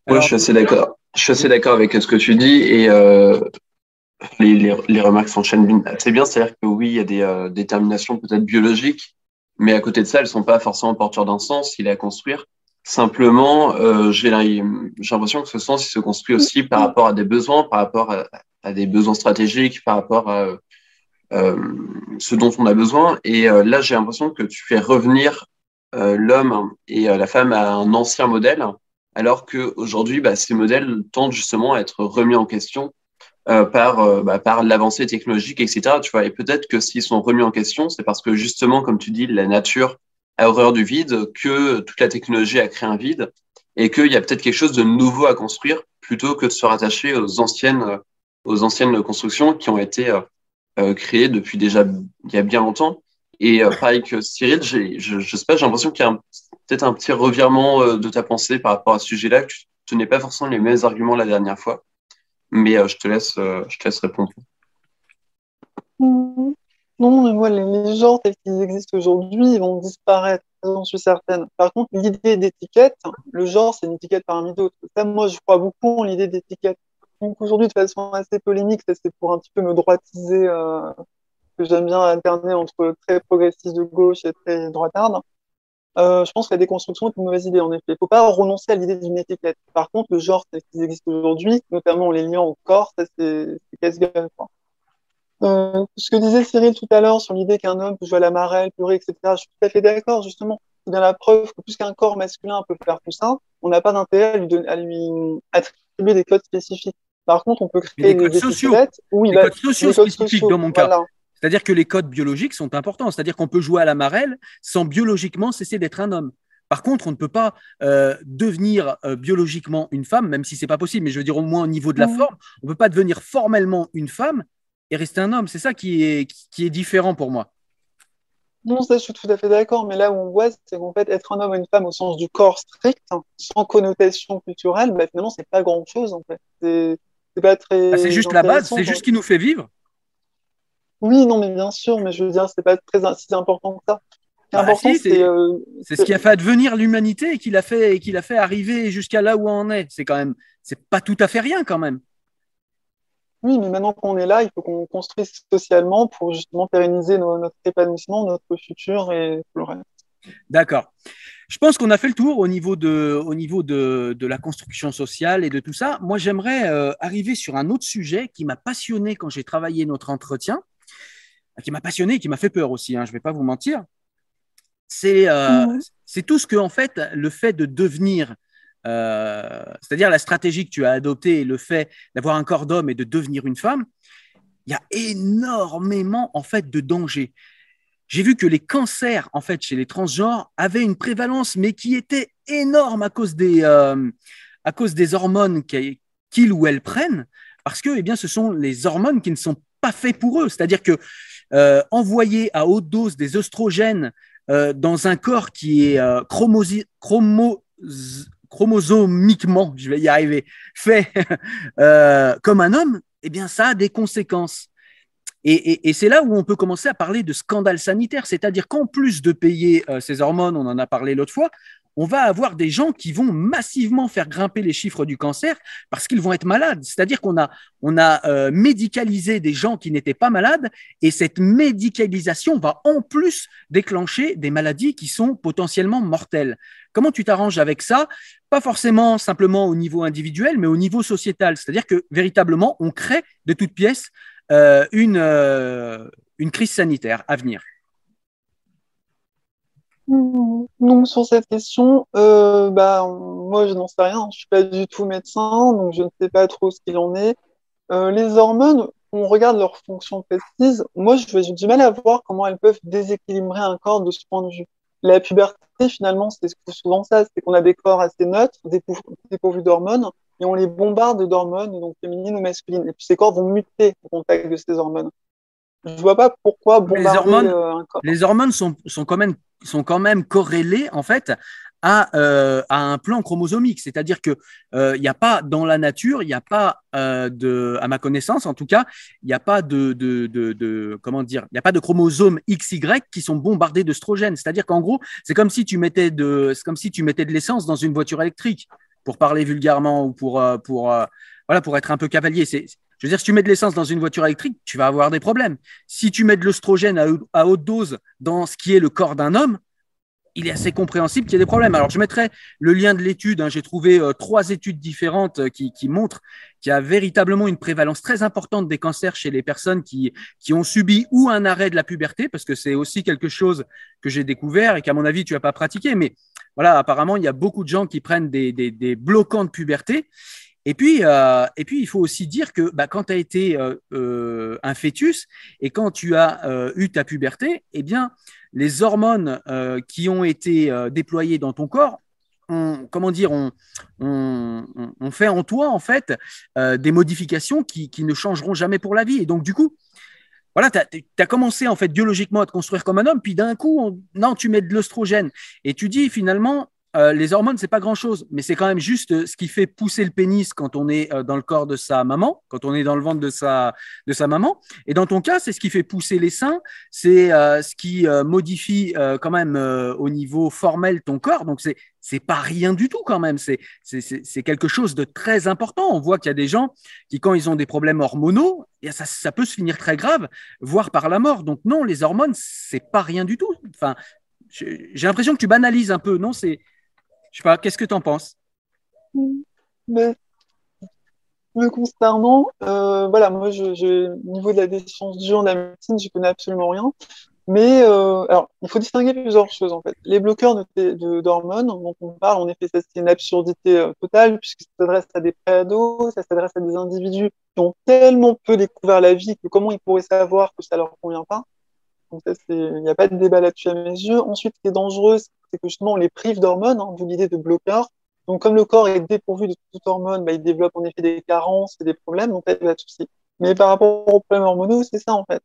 Moi, je suis assez d'accord. Je suis assez d'accord avec ce que tu dis et euh, les, les, les, remarques s'enchaînent assez bien. C'est-à-dire que oui, il y a des euh, déterminations peut-être biologiques, mais à côté de ça, elles sont pas forcément porteurs d'un sens. Il est à construire. Simplement, euh, j'ai l'impression que ce sens il se construit aussi par rapport à des besoins, par rapport à, à des besoins stratégiques, par rapport à euh, ce dont on a besoin. Et euh, là, j'ai l'impression que tu fais revenir euh, l'homme et la femme à un ancien modèle, alors qu'aujourd'hui, bah, ces modèles tendent justement à être remis en question euh, par, euh, bah, par l'avancée technologique, etc. Tu vois, et peut-être que s'ils sont remis en question, c'est parce que justement, comme tu dis, la nature horreur du vide, que toute la technologie a créé un vide, et qu'il y a peut-être quelque chose de nouveau à construire plutôt que de se rattacher aux anciennes, aux anciennes constructions qui ont été euh, créées depuis déjà il y a bien longtemps. Et euh, pareil que Cyril, je, je sais pas, j'ai l'impression qu'il y a peut-être un petit revirement de ta pensée par rapport à ce sujet-là, que tu tenais pas forcément les mêmes arguments la dernière fois. Mais euh, je, te laisse, euh, je te laisse répondre.
Non, mais moi, les, genres tels qu'ils existent aujourd'hui, vont disparaître, j'en suis certaine. Par contre, l'idée d'étiquette, le genre, c'est une étiquette parmi d'autres. Ça, moi, je crois beaucoup en l'idée d'étiquette. Donc aujourd'hui, de façon assez polémique, ça c'est pour un petit peu me droitiser, euh, que j'aime bien alterner entre très progressiste de gauche et très droitarde. Euh, je pense que la déconstruction est une mauvaise idée, en effet. Il ne faut pas renoncer à l'idée d'une étiquette. Par contre, le genre tel qu'il existe aujourd'hui, notamment les liens au corps, ça c'est casse-gueule. Euh, ce que disait Cyril tout à l'heure sur l'idée qu'un homme peut jouer à la marelle, pleurer, etc., je suis tout à fait d'accord, justement. C'est bien la preuve que plus qu'un corps masculin peut faire tout ça, on n'a pas d'intérêt à lui, à lui attribuer des codes spécifiques. Par contre, on peut créer
des, codes sociaux. Oui, des codes sociaux spécifiques dans mon cas. C'est-à-dire que les codes biologiques sont importants. C'est-à-dire qu'on peut jouer à la marelle sans biologiquement cesser d'être un homme. Par contre, on ne peut pas euh, devenir euh, biologiquement une femme, même si c'est pas possible, mais je veux dire au moins au niveau de la mmh. forme, on ne peut pas devenir formellement une femme et rester un homme. C'est ça qui est, qui est différent pour moi.
Non, ça, je suis tout à fait d'accord, mais là où on voit, c'est qu'en fait, être un homme ou une femme au sens du corps strict, sans connotation culturelle, bah, finalement, c'est pas grand-chose, en fait. C'est pas très.
Ah, c'est juste la base, c'est juste ce qui nous fait vivre.
Oui, non, mais bien sûr, mais je veux dire, c'est pas très si important que ça.
Bah, euh, c'est ce qui a fait advenir l'humanité et qui l'a fait, et fait arriver jusqu'à là où on est. C'est quand même, c'est pas tout à fait rien quand même.
Oui, mais maintenant qu'on est là, il faut qu'on construise socialement pour justement pérenniser notre épanouissement, notre futur et tout le reste.
D'accord. Je pense qu'on a fait le tour au niveau de, au niveau de, de la construction sociale et de tout ça. Moi, j'aimerais euh, arriver sur un autre sujet qui m'a passionné quand j'ai travaillé notre entretien qui m'a passionné, qui m'a fait peur aussi, hein, je ne vais pas vous mentir. C'est euh, c'est tout ce que, en fait, le fait de devenir, euh, c'est-à-dire la stratégie que tu as adoptée, le fait d'avoir un corps d'homme et de devenir une femme, il y a énormément, en fait, de dangers. J'ai vu que les cancers, en fait, chez les transgenres, avaient une prévalence, mais qui était énorme à cause des, euh, à cause des hormones qu'ils ou elles prennent, parce que, eh bien, ce sont les hormones qui ne sont pas faites pour eux. C'est-à-dire que euh, envoyer à haute dose des oestrogènes dans un corps qui est euh, chromosomiquement, je vais y arriver, fait comme un homme, eh bien, ça a des conséquences. Et, c'est là où on peut commencer à parler de scandale sanitaire, c'est-à-dire qu'en plus de payer ces hormones, on en a parlé l'autre fois, on va avoir des gens qui vont massivement faire grimper les chiffres du cancer parce qu'ils vont être malades. C'est-à-dire qu'on a, on a euh, médicalisé des gens qui n'étaient pas malades et cette médicalisation va en plus déclencher des maladies qui sont potentiellement mortelles. comment tu t'arranges avec ça? Pas forcément simplement au niveau individuel, mais au niveau sociétal. C'est-à-dire que véritablement, on crée de toutes pièces euh, une, euh, une crise sanitaire à venir.
Non, sur cette question, euh, bah, moi je n'en sais rien. Je suis pas du tout médecin, donc je ne sais pas trop ce qu'il en est. les hormones, on regarde leur fonction précise. Moi, j'ai du mal à voir comment elles peuvent déséquilibrer un corps de ce point de vue. La puberté, finalement, c'est souvent ça, c'est qu'on a des corps assez neutres, dépourvus d'hormones, et on les bombarde d'hormones, donc féminines ou masculines. Et puis ces corps vont muter au contact de ces hormones. Je vois pas pourquoi bombarder les
hormones,
euh, un corps.
Les hormones sont, sont, quand même, sont quand même corrélées, en fait, à, euh, à un plan chromosomique. C'est-à-dire qu'il euh, n'y a pas dans la nature, il n'y a pas euh, de, à ma connaissance en tout cas, il n'y a pas de, de, de, de comment dire, il n'y a pas de chromosomes XY qui sont bombardés d'œstrogènes. C'est-à-dire qu'en gros, c'est comme si tu mettais de, c'est comme si tu mettais de l'essence dans une voiture électrique, pour parler vulgairement ou pour, pour, voilà, pour être un peu cavalier. C'est, je veux dire, si tu mets de l'essence dans une voiture électrique, tu vas avoir des problèmes. Si tu mets de l'œstrogène à, haute dose dans ce qui est le corps d'un homme, il est assez compréhensible qu'il y ait des problèmes. Alors, je mettrai le lien de l'étude. Hein. J'ai trouvé euh, trois études différentes euh, qui, montrent qu'il y a véritablement une prévalence très importante des cancers chez les personnes qui, qui ont subi ou un arrêt de la puberté, parce que c'est aussi quelque chose que j'ai découvert et qu'à mon avis, tu n'as pas pratiqué. Mais voilà, apparemment, il y a beaucoup de gens qui prennent des, des, des bloquants de puberté. Et puis, euh, et puis, il faut aussi dire que bah, quand tu as été euh, euh, un fœtus et quand tu as eu ta puberté, eh bien, les hormones qui ont été déployées dans ton corps, on, comment dire, on, fait en toi en fait des modifications qui, ne changeront jamais pour la vie. Et donc, du coup, voilà, tu as, as, commencé en fait biologiquement à te construire comme un homme, puis d'un coup, on, non, tu mets de l'oestrogène et tu dis finalement, euh, les hormones, c'est pas grand-chose, mais c'est quand même juste euh, ce qui fait pousser le pénis quand on est euh, dans le corps de sa maman, quand on est dans le ventre de sa, de sa maman. Et dans ton cas, c'est ce qui fait pousser les seins, c'est ce qui modifie quand même au niveau formel ton corps. Donc, c'est c'est pas rien du tout quand même. C'est c'est quelque chose de très important. On voit qu'il y a des gens qui, quand ils ont des problèmes hormonaux, et ça, ça peut se finir très grave, voire par la mort. Donc non, les hormones, c'est pas rien du tout. Enfin, j'ai l'impression que tu banalises un peu. Non, c'est je sais pas, qu'est-ce que tu en penses?
Mais, concernant, euh, voilà, moi, je, au niveau de la décision du genre de la médecine, je connais absolument rien. Mais euh, alors, il faut distinguer plusieurs choses en fait. Les bloqueurs d'hormones dont on parle, en effet, c'est une absurdité euh, totale puisque ça s'adresse à des préados, ça s'adresse à des individus qui ont tellement peu découvert la vie que comment ils pourraient savoir que ça leur convient pas. Donc ça, il n'y a pas de débat là-dessus à mes yeux. Ensuite, ce qui est dangereux, c'est que justement on les prive d'hormones, hein, d'où l'idée de bloqueur. Donc comme le corps est dépourvu de toute hormone, bah, il développe en effet des carences et des problèmes, donc là, il pas de souci. Mais par rapport aux problèmes hormonaux, c'est ça en fait.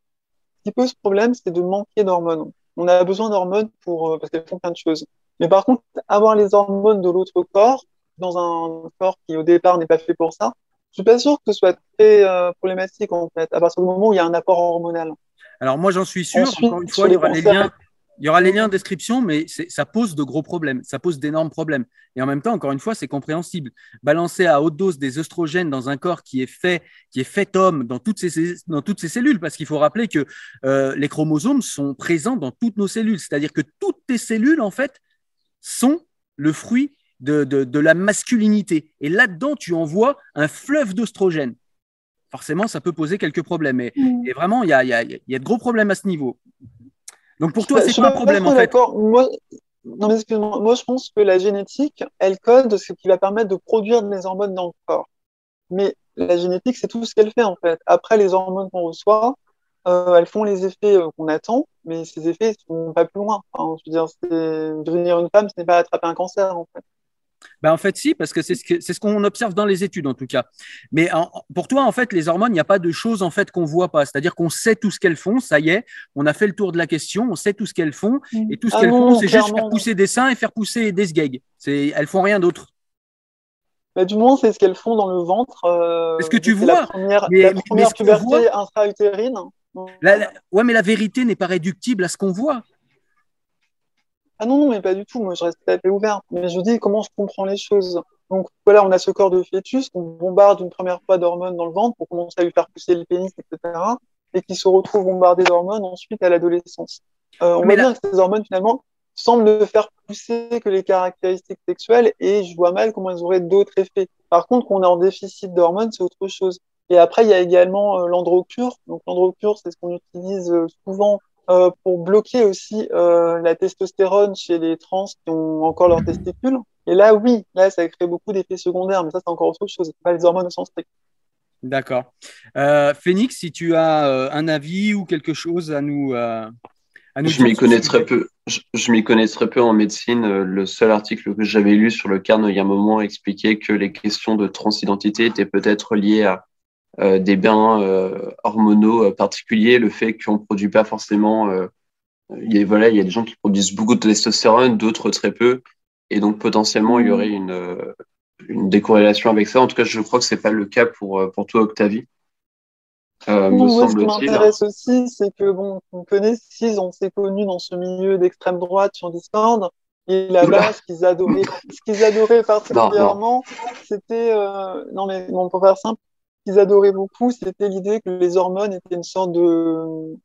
Ce qui pose problème, c'est de manquer d'hormones. On a besoin d'hormones pour euh, parce qu'elles font plein de choses. Mais par contre, avoir les hormones de l'autre corps dans un corps qui au départ n'est pas fait pour ça, je suis pas sûr que ce soit très euh, problématique en fait, à partir du moment où il y a un apport hormonal.
Alors moi j'en suis sûr, Ensuite, encore une fois, il y aura les liens il y aura les liens en description, mais ça pose de gros problèmes, ça pose d'énormes problèmes. Et en même temps, encore une fois, c'est compréhensible. Balancer à haute dose des oestrogènes dans un corps qui est fait, qui est fait homme dans toutes ces, dans toutes ces cellules, parce qu'il faut rappeler que euh, les chromosomes sont présents dans toutes nos cellules, c'est-à-dire que toutes tes cellules, en fait, sont le fruit de, de, de la masculinité. Et là-dedans, tu envoies un fleuve d'oestrogènes forcément, ça peut poser quelques problèmes. Et, mmh. et vraiment, il y a, y, a, y a, de gros problèmes à ce niveau. Donc pour toi, c'est pas un problème en fait?
moi, non, mais moi, moi, je pense que la génétique, elle code ce qui va permettre de produire des hormones dans le corps. Mais la génétique, c'est tout ce qu'elle fait en fait. Après, les hormones qu'on reçoit, euh, elles font les effets euh, qu'on attend, mais ces effets ne vont pas plus loin. Enfin, je veux dire, devenir une femme, ce n'est pas attraper un cancer en fait.
Ben en fait, si, parce que c'est ce qu'on ce qu'on observe dans les études, en tout cas. Mais en, pour toi, en fait, les hormones, il n'y a pas de choses en fait qu'on voit pas. C'est-à-dire qu'on sait tout ce qu'elles font, ça y est, on a fait le tour de la question, on sait tout ce qu'elles font, et tout ce ah qu'elles font, c'est juste faire pousser des seins et faire pousser des sgags. Elles font rien d'autre.
Bah, du moins, c'est ce qu'elles font dans le ventre. Euh,
Est-ce que tu vois
la première, mais, la première puberté intra-utérine.
Ouais, mais la vérité n'est pas réductible à ce qu'on voit.
Ah non, non, mais pas du tout. Moi, je reste à ouvert. Mais je dis comment je comprends les choses. Donc voilà, on a ce corps de fœtus qu'on bombarde une première fois d'hormones dans le ventre pour commencer à lui faire pousser le pénis, etc. Et qui se retrouve bombardé d'hormones ensuite à l'adolescence. Euh, on voit bien que ces hormones, finalement, semblent faire pousser que les caractéristiques sexuelles et je vois mal comment elles auraient d'autres effets. Par contre, qu'on est en déficit d'hormones, c'est autre chose. Et après, il y a également euh, l'androcure. Donc l'androcure, c'est ce qu'on utilise euh, souvent euh, pour bloquer aussi euh, la testostérone chez les trans qui ont encore leurs testicules. Et là, oui, là, ça crée beaucoup d'effets secondaires, mais ça, c'est encore autre chose. Pas les hormones au sens strict.
D'accord. Euh, Phoenix, si tu as euh, un avis ou quelque chose à nous, euh, à nous
Je m'y
dire
connais très peu. Je, je m'y connais très peu en médecine. Le seul article que j'avais lu sur le Carne il y a un moment expliquait que les questions de transidentité étaient peut-être liées à des bains euh, hormonaux euh, particuliers, le fait qu'on ne produit pas forcément. euh, il y a, voilà, il y a des gens qui produisent beaucoup de testostérone, d'autres très peu, et donc potentiellement il y aurait une, euh, une décorrélation avec ça. En tout cas, je crois que c'est pas le cas pour euh, pour toi, Octavie. Euh, me
ce qui m'intéresse aussi, c'est que, bon, on connaît Six, on s'est connus dans ce milieu d'extrême droite sur Discord. Et là-bas, ce qu'ils adoraient, ce qu'ils adoraient particulièrement, c'était, euh, non mais, bon, pour faire simple, ce qu'ils adoraient beaucoup, c'était l'idée que les hormones étaient une sorte de,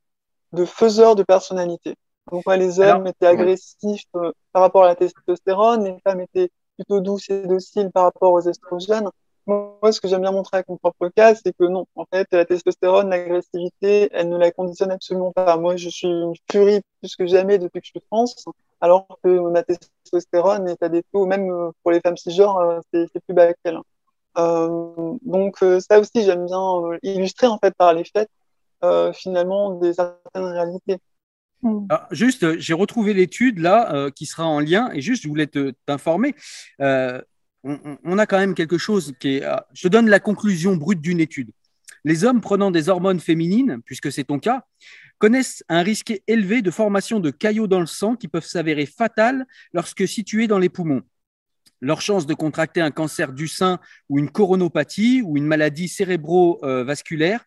de faiseur de personnalité. Donc, ouais, les hommes
Alors,
étaient agressifs euh, par rapport à la testostérone, les femmes étaient plutôt douces et dociles par rapport aux estrogènes. Moi, ce que j'aime bien montrer avec mon propre cas, c'est que non, en fait, la testostérone, l'agressivité, elle ne la conditionne absolument pas. Moi, je suis une furie plus que jamais depuis que je suis trans, alors que ma testostérone est à des taux, même euh, pour les femmes cisgenres, euh, c'est c'est plus bas qu'elle. Euh, donc, euh, ça aussi, j'aime bien euh, illustrer, en fait, par les faits, euh, finalement, des certaines réalités.
Ah, juste, j'ai retrouvé l'étude là euh, qui sera en lien et juste, je voulais te- t'informer. Euh, on, on- on a quand même quelque chose qui est. euh, je te donne la conclusion brute d'une étude. Les hommes prenant des hormones féminines, puisque c'est ton cas, connaissent un risque élevé de formation de caillots dans le sang qui peuvent s'avérer fatales lorsque situés dans les poumons. Leur chance de contracter un cancer du sein ou une coronopathie ou une maladie cérébrovasculaire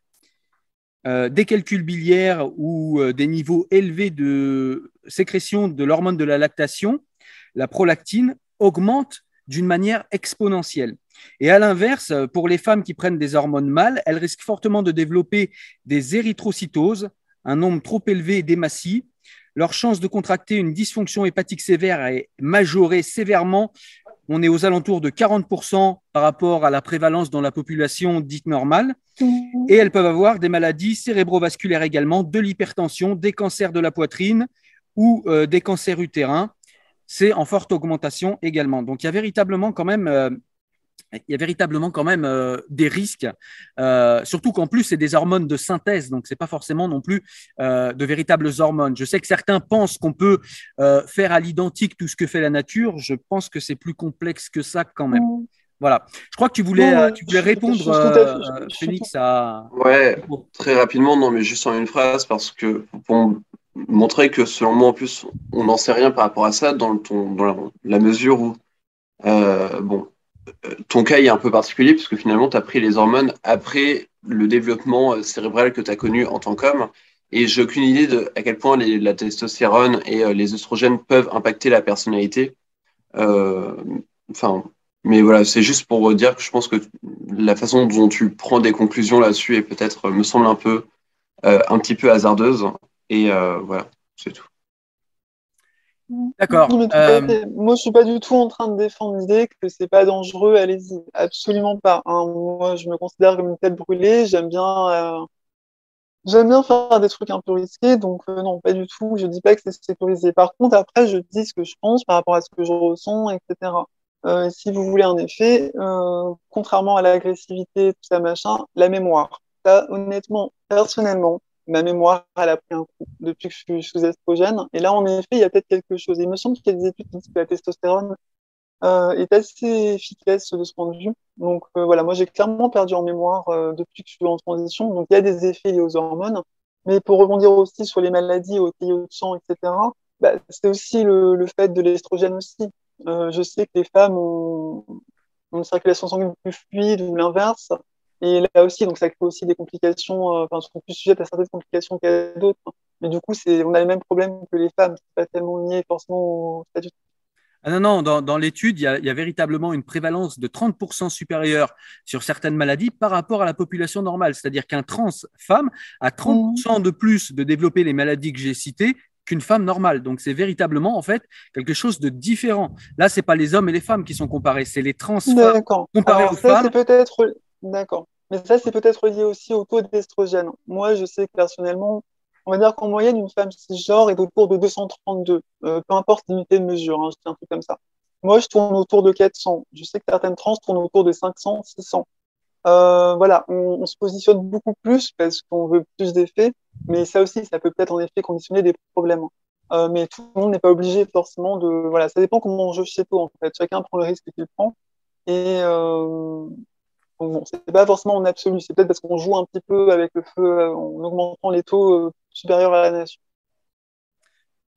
euh, des calculs biliaires ou euh, des niveaux élevés de sécrétion de l'hormone de la lactation, la prolactine, augmentent d'une manière exponentielle. Et à l'inverse, pour les femmes qui prennent des hormones mâles, elles risquent fortement de développer des érythrocytoses, un nombre trop élevé d'hématies. Leur chance de contracter une dysfonction hépatique sévère est majorée sévèrement. On est aux alentours de 40% par rapport à la prévalence dans la population dite normale. Et elles peuvent avoir des maladies cérébrovasculaires également, de l'hypertension, des cancers de la poitrine ou euh, des cancers utérins. C'est en forte augmentation également. Donc il y a véritablement quand même, euh, il y a véritablement quand même euh, des risques, euh, surtout qu'en plus c'est des hormones de synthèse, donc c'est pas forcément non plus euh, de véritables hormones. Je sais que certains pensent qu'on peut euh, faire à l'identique tout ce que fait la nature. Je pense que c'est plus complexe que ça quand même. Voilà. Je crois que tu voulais,
Non,
tu voulais répondre,
je
euh, Phoenix, à.
Ouais, très rapidement, non, mais juste en une phrase, parce que pour montrer que selon moi, en plus, on n'en sait rien par rapport à ça, dans, le, ton, dans la, la mesure où, euh, bon, ton cas est un peu particulier, puisque finalement, tu as pris les hormones après le développement euh, cérébral que tu as connu en tant qu'homme. Et j'ai aucune idée de à quel point la testostérone et euh, les œstrogènes peuvent impacter la personnalité. Euh, Enfin, mais voilà, c'est juste pour dire que je pense que la façon dont tu prends des conclusions là-dessus est peut-être, me semble un peu, euh, un petit peu hasardeuse. Et euh, voilà, c'est tout.
D'accord. Euh.
Moi, je suis pas du tout en train de défendre l'idée que c'est pas dangereux, allez-y. Absolument pas. hein. Moi, je me considère comme une tête brûlée. J'aime bien, euh, j'aime bien faire des trucs un peu risqués. Donc, euh, non, pas du tout. Je dis pas que c'est sécurisé. Par contre, après, je dis ce que je pense par rapport à ce que je ressens, etc. Si vous voulez un effet, contrairement à l'agressivité, tout ça, machin, la mémoire. Ça, honnêtement, personnellement, ma mémoire, elle a pris un coup depuis que je suis sous estrogène. Et là, en effet, il y a peut-être quelque chose. Il me semble qu'il y a des études qui disent que la testostérone euh, est assez efficace de ce point de vue. Donc euh, voilà, moi j'ai clairement perdu en mémoire euh, depuis que je suis en transition. Donc il y a des effets liés aux hormones. Mais pour rebondir aussi sur les maladies, aux caillots de sang, etc., bah, c'est aussi le, fait de l'estrogène aussi. Je sais que les femmes ont, ont une circulation sanguine plus fluide ou l'inverse. Et là aussi, donc ça crée aussi des complications, euh, enfin, sont plus sujettes à certaines complications qu'à d'autres. Mais du coup, c'est, on a les mêmes problèmes que les femmes. C'est pas tellement lié forcément au statut.
Ah non, non, dans, dans l'étude, il y, a, il y a véritablement une prévalence de 30% supérieure sur certaines maladies par rapport à la population normale. C'est-à-dire qu'un trans femme a 30% de plus de développer les maladies que j'ai citées qu'une femme normale. Donc c'est véritablement en fait quelque chose de différent. Là, c'est pas les hommes et les femmes qui sont comparés, c'est les trans comparés aux
ça,
femmes.
peut-être d'accord. Mais ça, c'est peut-être lié aussi au taux d'estrogène. Moi, je sais que personnellement, on va dire qu'en moyenne, une femme cisgenre est autour de 232, euh, peu importe l'unité de mesure, hein, je tiens un truc comme ça. Moi, je tourne autour de 400. Je sais que certaines trans tournent autour de 500, 600. Euh, voilà, on, se positionne beaucoup plus parce qu'on veut plus d'effets, mais ça aussi, ça peut peut-être en effet conditionner des problèmes. Euh, mais tout le monde n'est pas obligé forcément de. Voilà, ça dépend comment on joue chez toi en fait. Chacun prend le risque qu'il prend. Et c'est pas forcément en absolu. C'est peut-être parce qu'on joue un petit peu avec le feu en augmentant les taux supérieurs à la nation.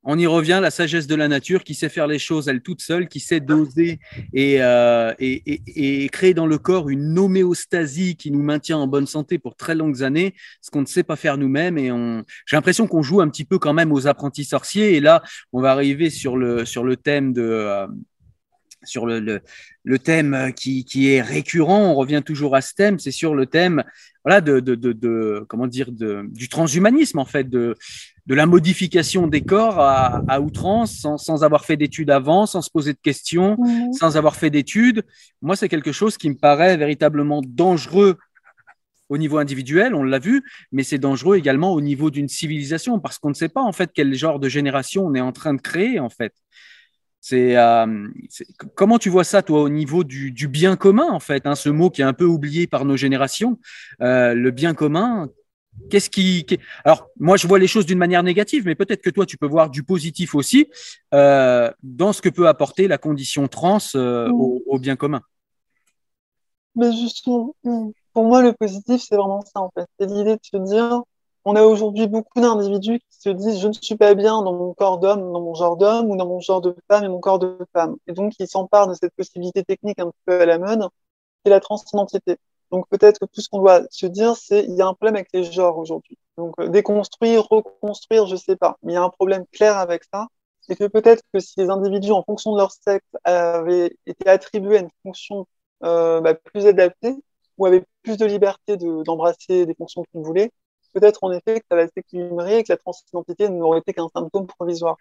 On y revient, la sagesse de la nature qui sait faire les choses elle toute seule, qui sait doser et, euh, et, créer dans le corps une homéostasie qui nous maintient en bonne santé pour très longues années, ce qu'on ne sait pas faire nous-mêmes. Et j'ai l'impression qu'on joue un petit peu quand même aux apprentis sorciers. Et là, on va arriver sur le, thème de, euh, sur le, le, le thème qui, qui, est récurrent. On revient toujours à ce thème. C'est sur le thème, voilà, de, de, de, de comment dire, de, du transhumanisme en fait, de, de la modification des corps à, à outrance, sans, sans, avoir fait d'études avant, sans se poser de questions, mmh. sans avoir fait d'études. Moi, c'est quelque chose qui me paraît véritablement dangereux au niveau individuel, on l'a vu, mais c'est dangereux également au niveau d'une civilisation parce qu'on ne sait pas en fait quel genre de génération on est en train de créer en fait. C'est euh, comment tu vois ça, toi, au niveau du, du bien commun, en fait, hein, ce mot qui est un peu oublié par nos générations, euh, le bien commun. Qu'est-ce qui, Alors, moi, je vois les choses d'une manière négative, mais peut-être que toi, tu peux voir du positif aussi euh, dans ce que peut apporter la condition trans mmh. au, au, bien commun.
Mais justement, pour moi, le positif, c'est vraiment ça, en fait. C'est l'idée de se dire, on a aujourd'hui beaucoup d'individus qui se disent je ne suis pas bien dans mon corps d'homme, dans mon genre d'homme ou dans mon genre de femme et mon corps de femme. Et donc, ils s'emparent de cette possibilité technique un peu à la mode, qui est la transidentité. Donc, peut-être que tout ce qu'on doit se dire, c'est il y a un problème avec les genres aujourd'hui. Donc, euh, déconstruire, reconstruire, je sais pas. Mais il y a un problème clair avec ça. Et que peut-être que si les individus, en fonction de leur sexe, avaient été attribués à une fonction euh, bah, plus adaptée, ou avaient plus de liberté d'embrasser des fonctions qu'ils voulaient, peut-être en effet que ça va s'équilibrer et que la transidentité n'aurait été qu'un symptôme provisoire.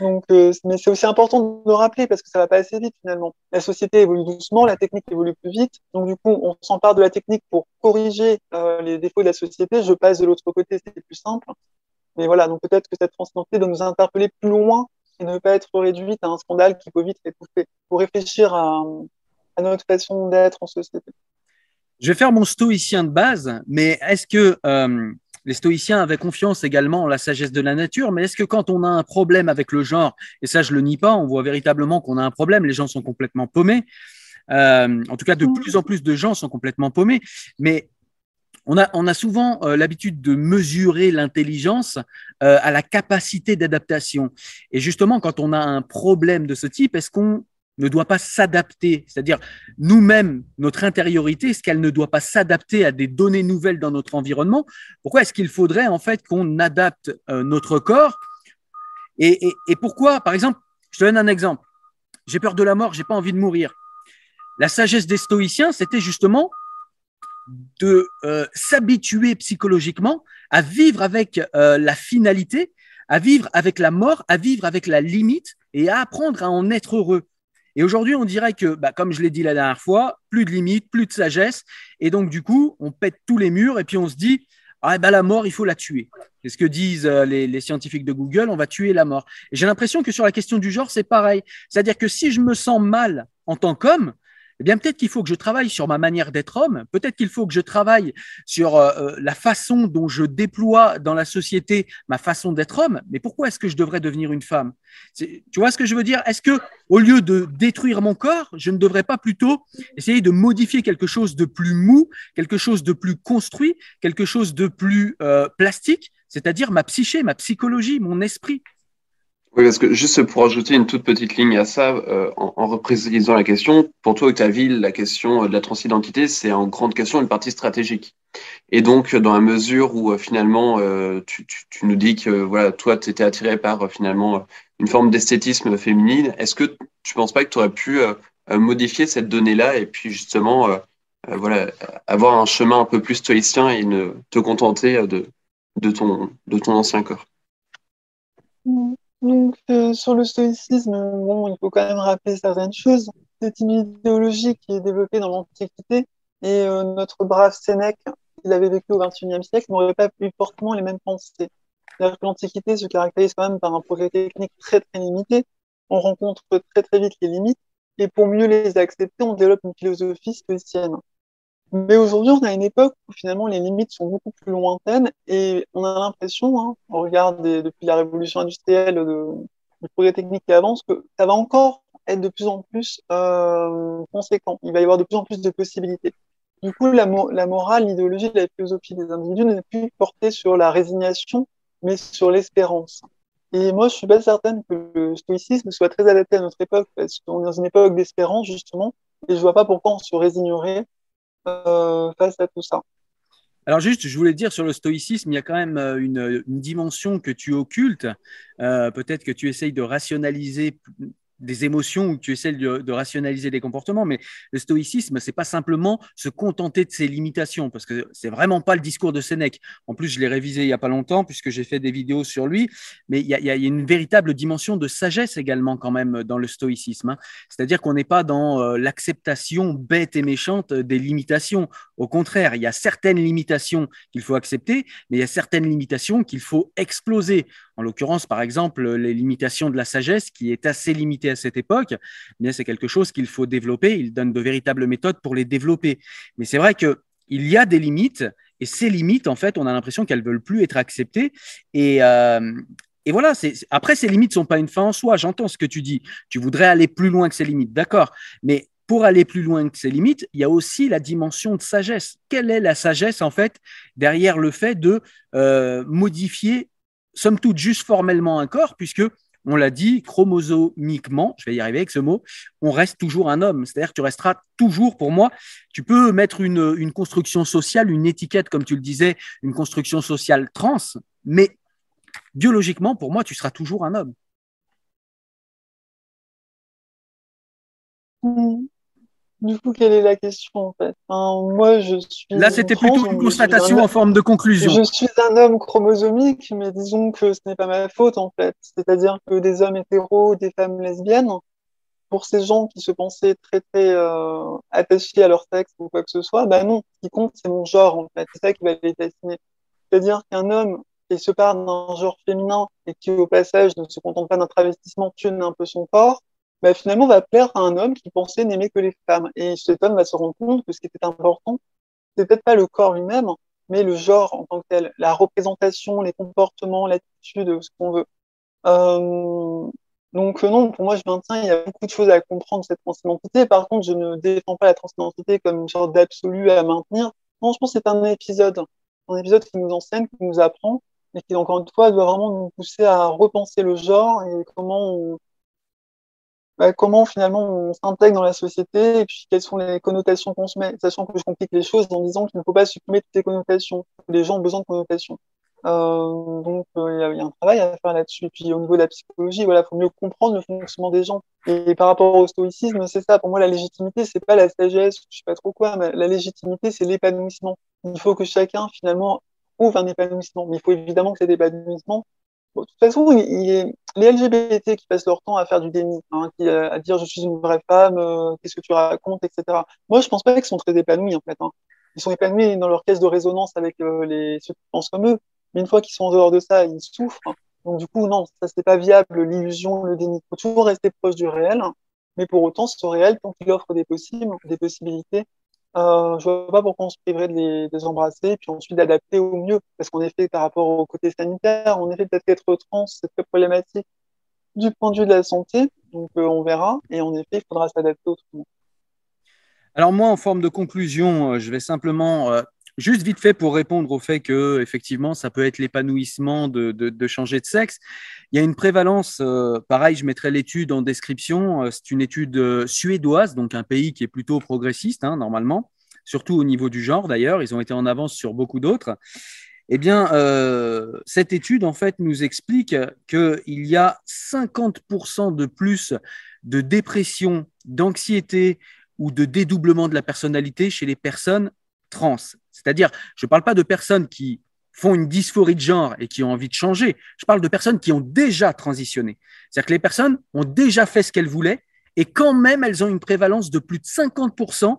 Donc, euh, mais c'est aussi important de le rappeler parce que ça va pas assez vite finalement. La société évolue doucement, la technique évolue plus vite. Donc du coup, on s'empare de la technique pour corriger euh, les défauts de la société. Je passe de l'autre côté, c'est plus simple. Mais voilà, donc peut-être que cette transidentité doit nous interpeller plus loin et ne pas être réduite à un scandale qui peut vite étouffer. Pour réfléchir à, à notre façon d'être en société.
Je vais faire mon stoïcien de base, mais est-ce que euh, les stoïciens avaient confiance également en la sagesse de la nature, mais est-ce que quand on a un problème avec le genre, et ça je le nie pas, on voit véritablement qu'on a un problème, les gens sont complètement paumés, euh, en tout cas de plus en plus de gens sont complètement paumés, mais on a, on a souvent euh, l'habitude de mesurer l'intelligence à la capacité d'adaptation. Et justement, quand on a un problème de ce type, est-ce qu'on ne doit pas s'adapter, c'est-à-dire nous-mêmes, notre intériorité, est-ce qu'elle ne doit pas s'adapter à des données nouvelles dans notre environnement? Pourquoi est-ce qu'il faudrait en fait qu'on adapte euh, notre corps? Et, pourquoi, par exemple, je te donne un exemple. J'ai peur de la mort, j'ai pas envie de mourir. La sagesse des stoïciens, c'était justement de euh, s'habituer psychologiquement à vivre avec euh, la finalité, à vivre avec la mort, à vivre avec la limite et à apprendre à en être heureux. Et aujourd'hui, on dirait que, bah, comme je l'ai dit la dernière fois, plus de limites, plus de sagesse. Et donc, du coup, on pète tous les murs et puis on se dit, ah, bah, la mort, il faut la tuer. C'est ce que disent euh, les, les, scientifiques de Google, on va tuer la mort. J'ai l'impression que sur la question du genre, c'est pareil. C'est-à-dire que si je me sens mal en tant qu'homme, eh bien peut-être qu'il faut que je travaille sur ma manière d'être homme, peut-être qu'il faut que je travaille sur euh, la façon dont je déploie dans la société ma façon d'être homme, mais pourquoi est-ce que je devrais devenir une femme? Tu vois ce que je veux dire? Est-ce que au lieu de détruire mon corps, je ne devrais pas plutôt essayer de modifier quelque chose de plus mou, quelque chose de plus construit, quelque chose de plus euh, plastique, c'est-à-dire ma psyché, ma psychologie, mon esprit?
Oui, parce que juste pour ajouter une toute petite ligne à ça, euh, en, en, reprécisant la question, pour toi, Octavie, la question de la transidentité, c'est en grande question une partie stratégique. Et donc, dans la mesure où euh, finalement, euh, tu, tu, tu, nous dis que voilà, toi, tu étais attiré par euh, finalement une forme d'esthétisme féminine, est-ce que tu penses pas que tu aurais pu euh, modifier cette donnée-là et puis justement, voilà, avoir un chemin un peu plus stoïcien et ne te contenter de, de, ton, de ton ancien corps?
Donc, euh, sur le stoïcisme, il faut quand même rappeler certaines choses. C'est une idéologie qui est développée dans l'Antiquité et euh, notre brave Sénèque, il avait vécu au XXIe siècle, n'aurait pas eu fortement les mêmes pensées. L'Antiquité se caractérise quand même par un progrès technique très très limité. On rencontre très très vite les limites et pour mieux les accepter, on développe une philosophie stoïcienne. Mais aujourd'hui, on a une époque où finalement les limites sont beaucoup plus lointaines et on a l'impression, hein, on regarde depuis la révolution industrielle, de, du progrès technique qui avance, que ça va encore être de plus en plus euh, conséquent. Il va y avoir de plus en plus de possibilités. Du coup, la, morale, l'idéologie, la philosophie des individus n'est plus portée sur la résignation, mais sur l'espérance. Et moi, je suis pas certaine que le stoïcisme soit très adapté à notre époque, parce qu'on est dans une époque d'espérance, justement, et je vois pas pourquoi on se résignerait face à tout ça.
Alors juste, je voulais dire sur le stoïcisme, il y a quand même euh, une, une dimension que tu occultes. Euh, Peut-être que tu essayes de rationaliser des émotions où tu essaies de, rationaliser des comportements, mais le stoïcisme, c'est pas simplement se contenter de ses limitations, parce que c'est vraiment pas le discours de Sénèque. En plus, je l'ai révisé il y a pas longtemps, puisque j'ai fait des vidéos sur lui, mais il y, a, il y a, une véritable dimension de sagesse également quand même dans le stoïcisme. Hein. C'est-à-dire qu'on n'est pas dans euh, l'acceptation bête et méchante des limitations. Au contraire, il y a certaines limitations qu'il faut accepter, mais il y a certaines limitations qu'il faut exploser. En l'occurrence, par exemple, les limitations de la sagesse, qui est assez limitée à cette époque, eh c'est quelque chose qu'il faut développer. Il donne de véritables méthodes pour les développer. Mais c'est vrai qu'il y a des limites, et ces limites, en fait, on a l'impression qu'elles veulent plus être acceptées. Et, euh, voilà, après, ces limites sont pas une fin en soi. J'entends ce que tu dis. Tu voudrais aller plus loin que ces limites, d'accord. Mais pour aller plus loin que ces limites, il y a aussi la dimension de sagesse. Quelle est la sagesse, en fait, derrière le fait de euh, modifier somme toute juste formellement un corps, puisque on l'a dit, chromosomiquement, je vais y arriver avec ce mot, on reste toujours un homme. C'est-à-dire que tu resteras toujours, pour moi, tu peux mettre une, construction sociale, une étiquette, comme tu le disais, une construction sociale trans, mais biologiquement, pour moi, tu seras toujours un homme.
Du coup, quelle est la question en fait? Moi, je suis.
Là, c'était plutôt une constatation en forme de conclusion.
Je suis un homme chromosomique, mais disons que ce n'est pas ma faute en fait. C'est-à-dire que des hommes hétéros, des femmes lesbiennes, pour ces gens qui se pensaient très très euh, attachés à leur sexe ou quoi que ce soit, bah non. Ce qui compte, c'est mon genre en fait. C'est ça qui va les fasciner. C'est-à-dire qu'un homme qui se parle d'un genre féminin et qui au passage ne se contente pas d'un travestissement tue un peu son corps bah, finalement va plaire à un homme qui pensait n'aimer que les femmes. Et cet homme va se rendre compte que ce qui était important, c'est peut-être pas le corps lui-même, mais le genre en tant que tel, la représentation, les comportements, l'attitude, ce qu'on veut. Euh, donc non, pour moi, je maintiens, il y a beaucoup de choses à comprendre cette transidentité. Par contre, je ne défends pas la transidentité comme une sorte d'absolu à maintenir. Non, je pense c'est un épisode, un épisode qui nous enseigne, qui nous apprend, et qui, encore une fois, doit vraiment nous pousser à repenser le genre et comment on, bah, comment finalement on s'intègre dans la société et puis quelles sont les connotations qu'on se met, sachant que je complique les choses en disant qu'il ne faut pas supprimer toutes les connotations. Les gens ont besoin de connotations. Euh, donc euh, il y, a un travail à faire là-dessus. Puis au niveau de la psychologie, voilà, faut mieux comprendre le fonctionnement des gens. Et, par rapport au stoïcisme, c'est ça. Pour moi, la légitimité, c'est pas la sagesse, je sais pas trop quoi, mais la légitimité, c'est l'épanouissement. Il faut que chacun finalement trouve un épanouissement. Mais il faut évidemment que cet épanouissement de toute façon, les LGBT qui passent leur temps à faire du déni, hein, euh, à dire je suis une vraie femme, euh, qu'est-ce que tu racontes, etc. Moi, je pense pas qu'ils sont très épanouis en fait. Hein. Ils sont épanouis dans leur caisse de résonance avec euh, les ceux qui pensent comme eux, mais une fois qu'ils sont en dehors de ça, ils souffrent. Donc du coup, non, ça c'est pas viable. L'illusion, le déni, il faut toujours rester proche du réel, mais pour autant, ce réel, tant qu'il offre des possibles, des possibilités, euh, je vois pas pourquoi on se priverait de les, de les embrasser, puis ensuite d'adapter au mieux. Parce qu'en effet, par rapport au côté sanitaire, en effet, peut-être qu'être trans, c'est très problématique du point de vue de la santé. Donc, euh, on verra. Et en effet, il faudra s'adapter autrement.
Alors, moi, en forme de conclusion, euh, je vais simplement, euh, juste vite fait pour répondre au fait que, effectivement, ça peut être l'épanouissement de, changer de sexe. Il y a une prévalence, euh, pareil, je mettrai l'étude en description. Euh, c'est une étude euh, suédoise, donc un pays qui est plutôt progressiste, hein, normalement, surtout au niveau du genre d'ailleurs. Ils ont été en avance sur beaucoup d'autres. Eh bien, cette étude, en fait, nous explique qu'il y a 50% de plus de dépression, d'anxiété ou de dédoublement de la personnalité chez les personnes trans. C'est-à-dire, je ne parle pas de personnes qui font une dysphorie de genre et qui ont envie de changer. Je parle de personnes qui ont déjà transitionné. C'est-à-dire que les personnes ont déjà fait ce qu'elles voulaient et quand même elles ont une prévalence de plus de 50%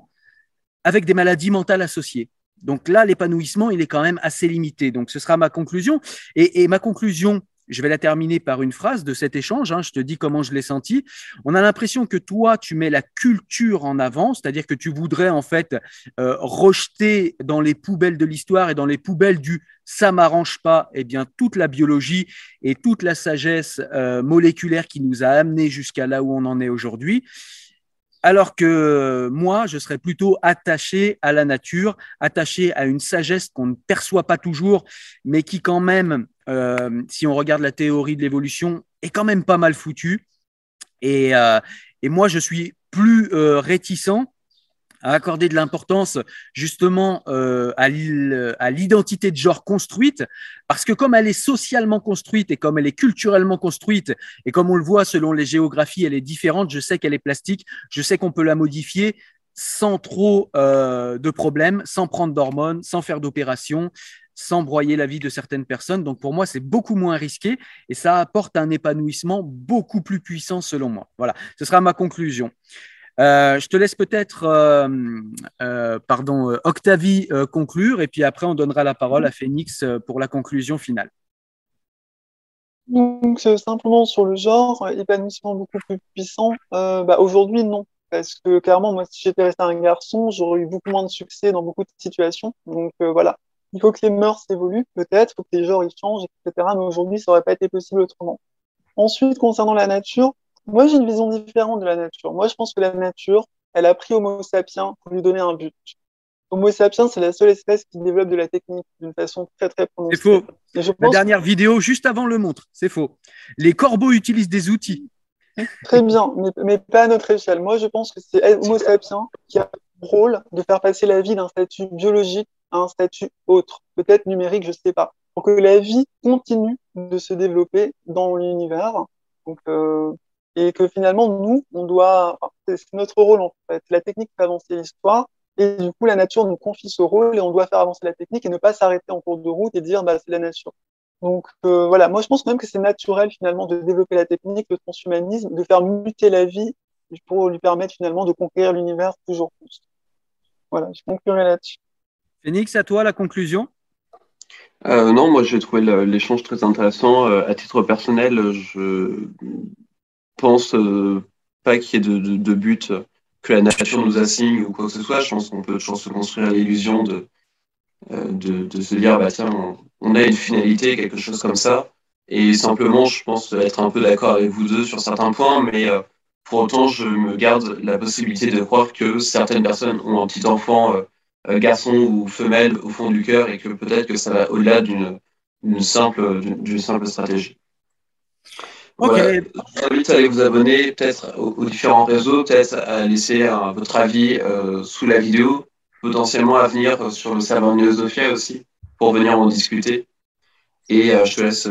avec des maladies mentales associées. Donc là, l'épanouissement, il est quand même assez limité. Donc ce sera ma conclusion. Et, et ma conclusion, je vais la terminer par une phrase de cet échange. Hein, je te dis comment je l'ai senti. On a l'impression que toi, tu mets la culture en avant, c'est-à-dire que tu voudrais en fait euh, rejeter dans les poubelles de l'histoire et dans les poubelles du ça m'arrange pas, eh bien toute la biologie et toute la sagesse euh, moléculaire qui nous a amenés jusqu'à là où on en est aujourd'hui. Alors que moi, je serais plutôt attaché à la nature, attaché à une sagesse qu'on ne perçoit pas toujours, mais qui quand même, euh, si on regarde la théorie de l'évolution, est quand même pas mal foutue. Et, euh, et moi, je suis plus euh, réticent à accorder de l'importance justement euh, à l'identité de genre construite, parce que comme elle est socialement construite et comme elle est culturellement construite, et comme on le voit selon les géographies, elle est différente, je sais qu'elle est plastique, je sais qu'on peut la modifier sans trop euh, de problèmes, sans prendre d'hormones, sans faire d'opérations, sans broyer la vie de certaines personnes. Donc pour moi, c'est beaucoup moins risqué et ça apporte un épanouissement beaucoup plus puissant selon moi. Voilà, ce sera ma conclusion. Euh, je te laisse peut-être, euh, euh, pardon, Octavie conclure et puis après on donnera la parole à Phoenix pour la conclusion finale.
Donc simplement sur le genre, épanouissement beaucoup plus puissant. Bah, Aujourd'hui non, parce que clairement moi si j'étais resté un garçon, j'aurais eu beaucoup moins de succès dans beaucoup de situations. Donc voilà, il faut que les mœurs évoluent peut-être, il faut que les genres ils changent, etc. Mais aujourd'hui ça aurait pas été possible autrement. Ensuite concernant la nature, moi, j'ai une vision différente de la nature. Moi, je pense que la nature, elle a pris Homo sapiens pour lui donner un but. Homo sapiens, c'est la seule espèce qui développe de la technique d'une façon très très prononcée.
C'est faux. La dernière vidéo juste avant le montre. C'est faux. Les corbeaux utilisent des outils.
Très bien, mais, mais, pas à notre échelle. Moi, je pense que c'est Homo sapiens qui a le rôle de faire passer la vie d'un statut biologique à un statut autre, peut-être numérique, je ne sais pas, pour que la vie continue de se développer dans l'univers. Donc, euh, et que finalement, nous, on doit, c'est notre rôle en fait. La technique fait avancer l'histoire, et du coup, la nature nous confie ce rôle, et on doit faire avancer la technique et ne pas s'arrêter en cours de route et dire, bah, c'est la nature. Donc euh, voilà, moi je pense même que c'est naturel finalement de développer la technique, le transhumanisme, de faire muter la vie pour lui permettre finalement de conquérir l'univers toujours plus. Voilà, je conclurai là-dessus.
Phoenix, à toi la conclusion
euh, Non, moi j'ai trouvé l'échange très intéressant. Euh, à titre personnel, je pense euh, pas qu'il y ait de, but que la nature nous assigne ou quoi que ce soit. Je pense qu'on peut toujours se construire l'illusion de, euh, de, de, se dire, bah, tiens, on, a une finalité, quelque chose comme ça. Et simplement, je pense être un peu d'accord avec vous deux sur certains points, mais euh, pour autant, je me garde la possibilité de croire que certaines personnes ont un petit enfant, garçon ou femelle, au fond du cœur, et que peut-être que ça va au-delà d'une simple, d'une simple stratégie. Ok. je vous invite à aller vous abonner peut-être aux, différents réseaux, peut-être à laisser votre avis euh, sous la vidéo, potentiellement à venir euh, sur le serveur Neosofia aussi, pour venir en discuter. Et euh, je te laisse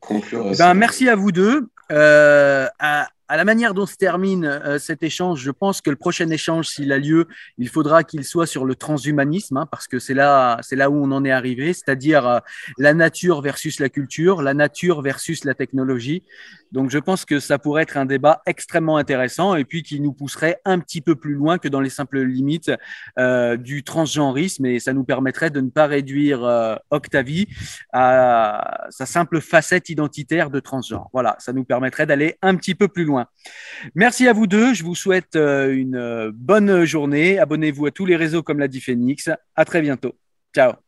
conclure.
Ben, merci à vous deux. À, à la manière dont se termine euh, cet échange, je pense que le prochain échange, s'il a lieu, il faudra qu'il soit sur le transhumanisme, hein, parce que c'est là, c'est là où on en est arrivé, c'est-à-dire euh, la nature versus la culture, la nature versus la technologie. Donc, je pense que ça pourrait être un débat extrêmement intéressant et puis qui nous pousserait un petit peu plus loin que dans les simples limites euh, du transgenrisme et ça nous permettrait de ne pas réduire euh, Octavie à sa simple facette identitaire de transgenre. Voilà, ça nous permettrait d'aller un petit peu plus loin. Merci à vous deux. Je vous souhaite euh, une bonne journée. Abonnez-vous à tous les réseaux comme l'a dit Phoenix. À très bientôt. Ciao.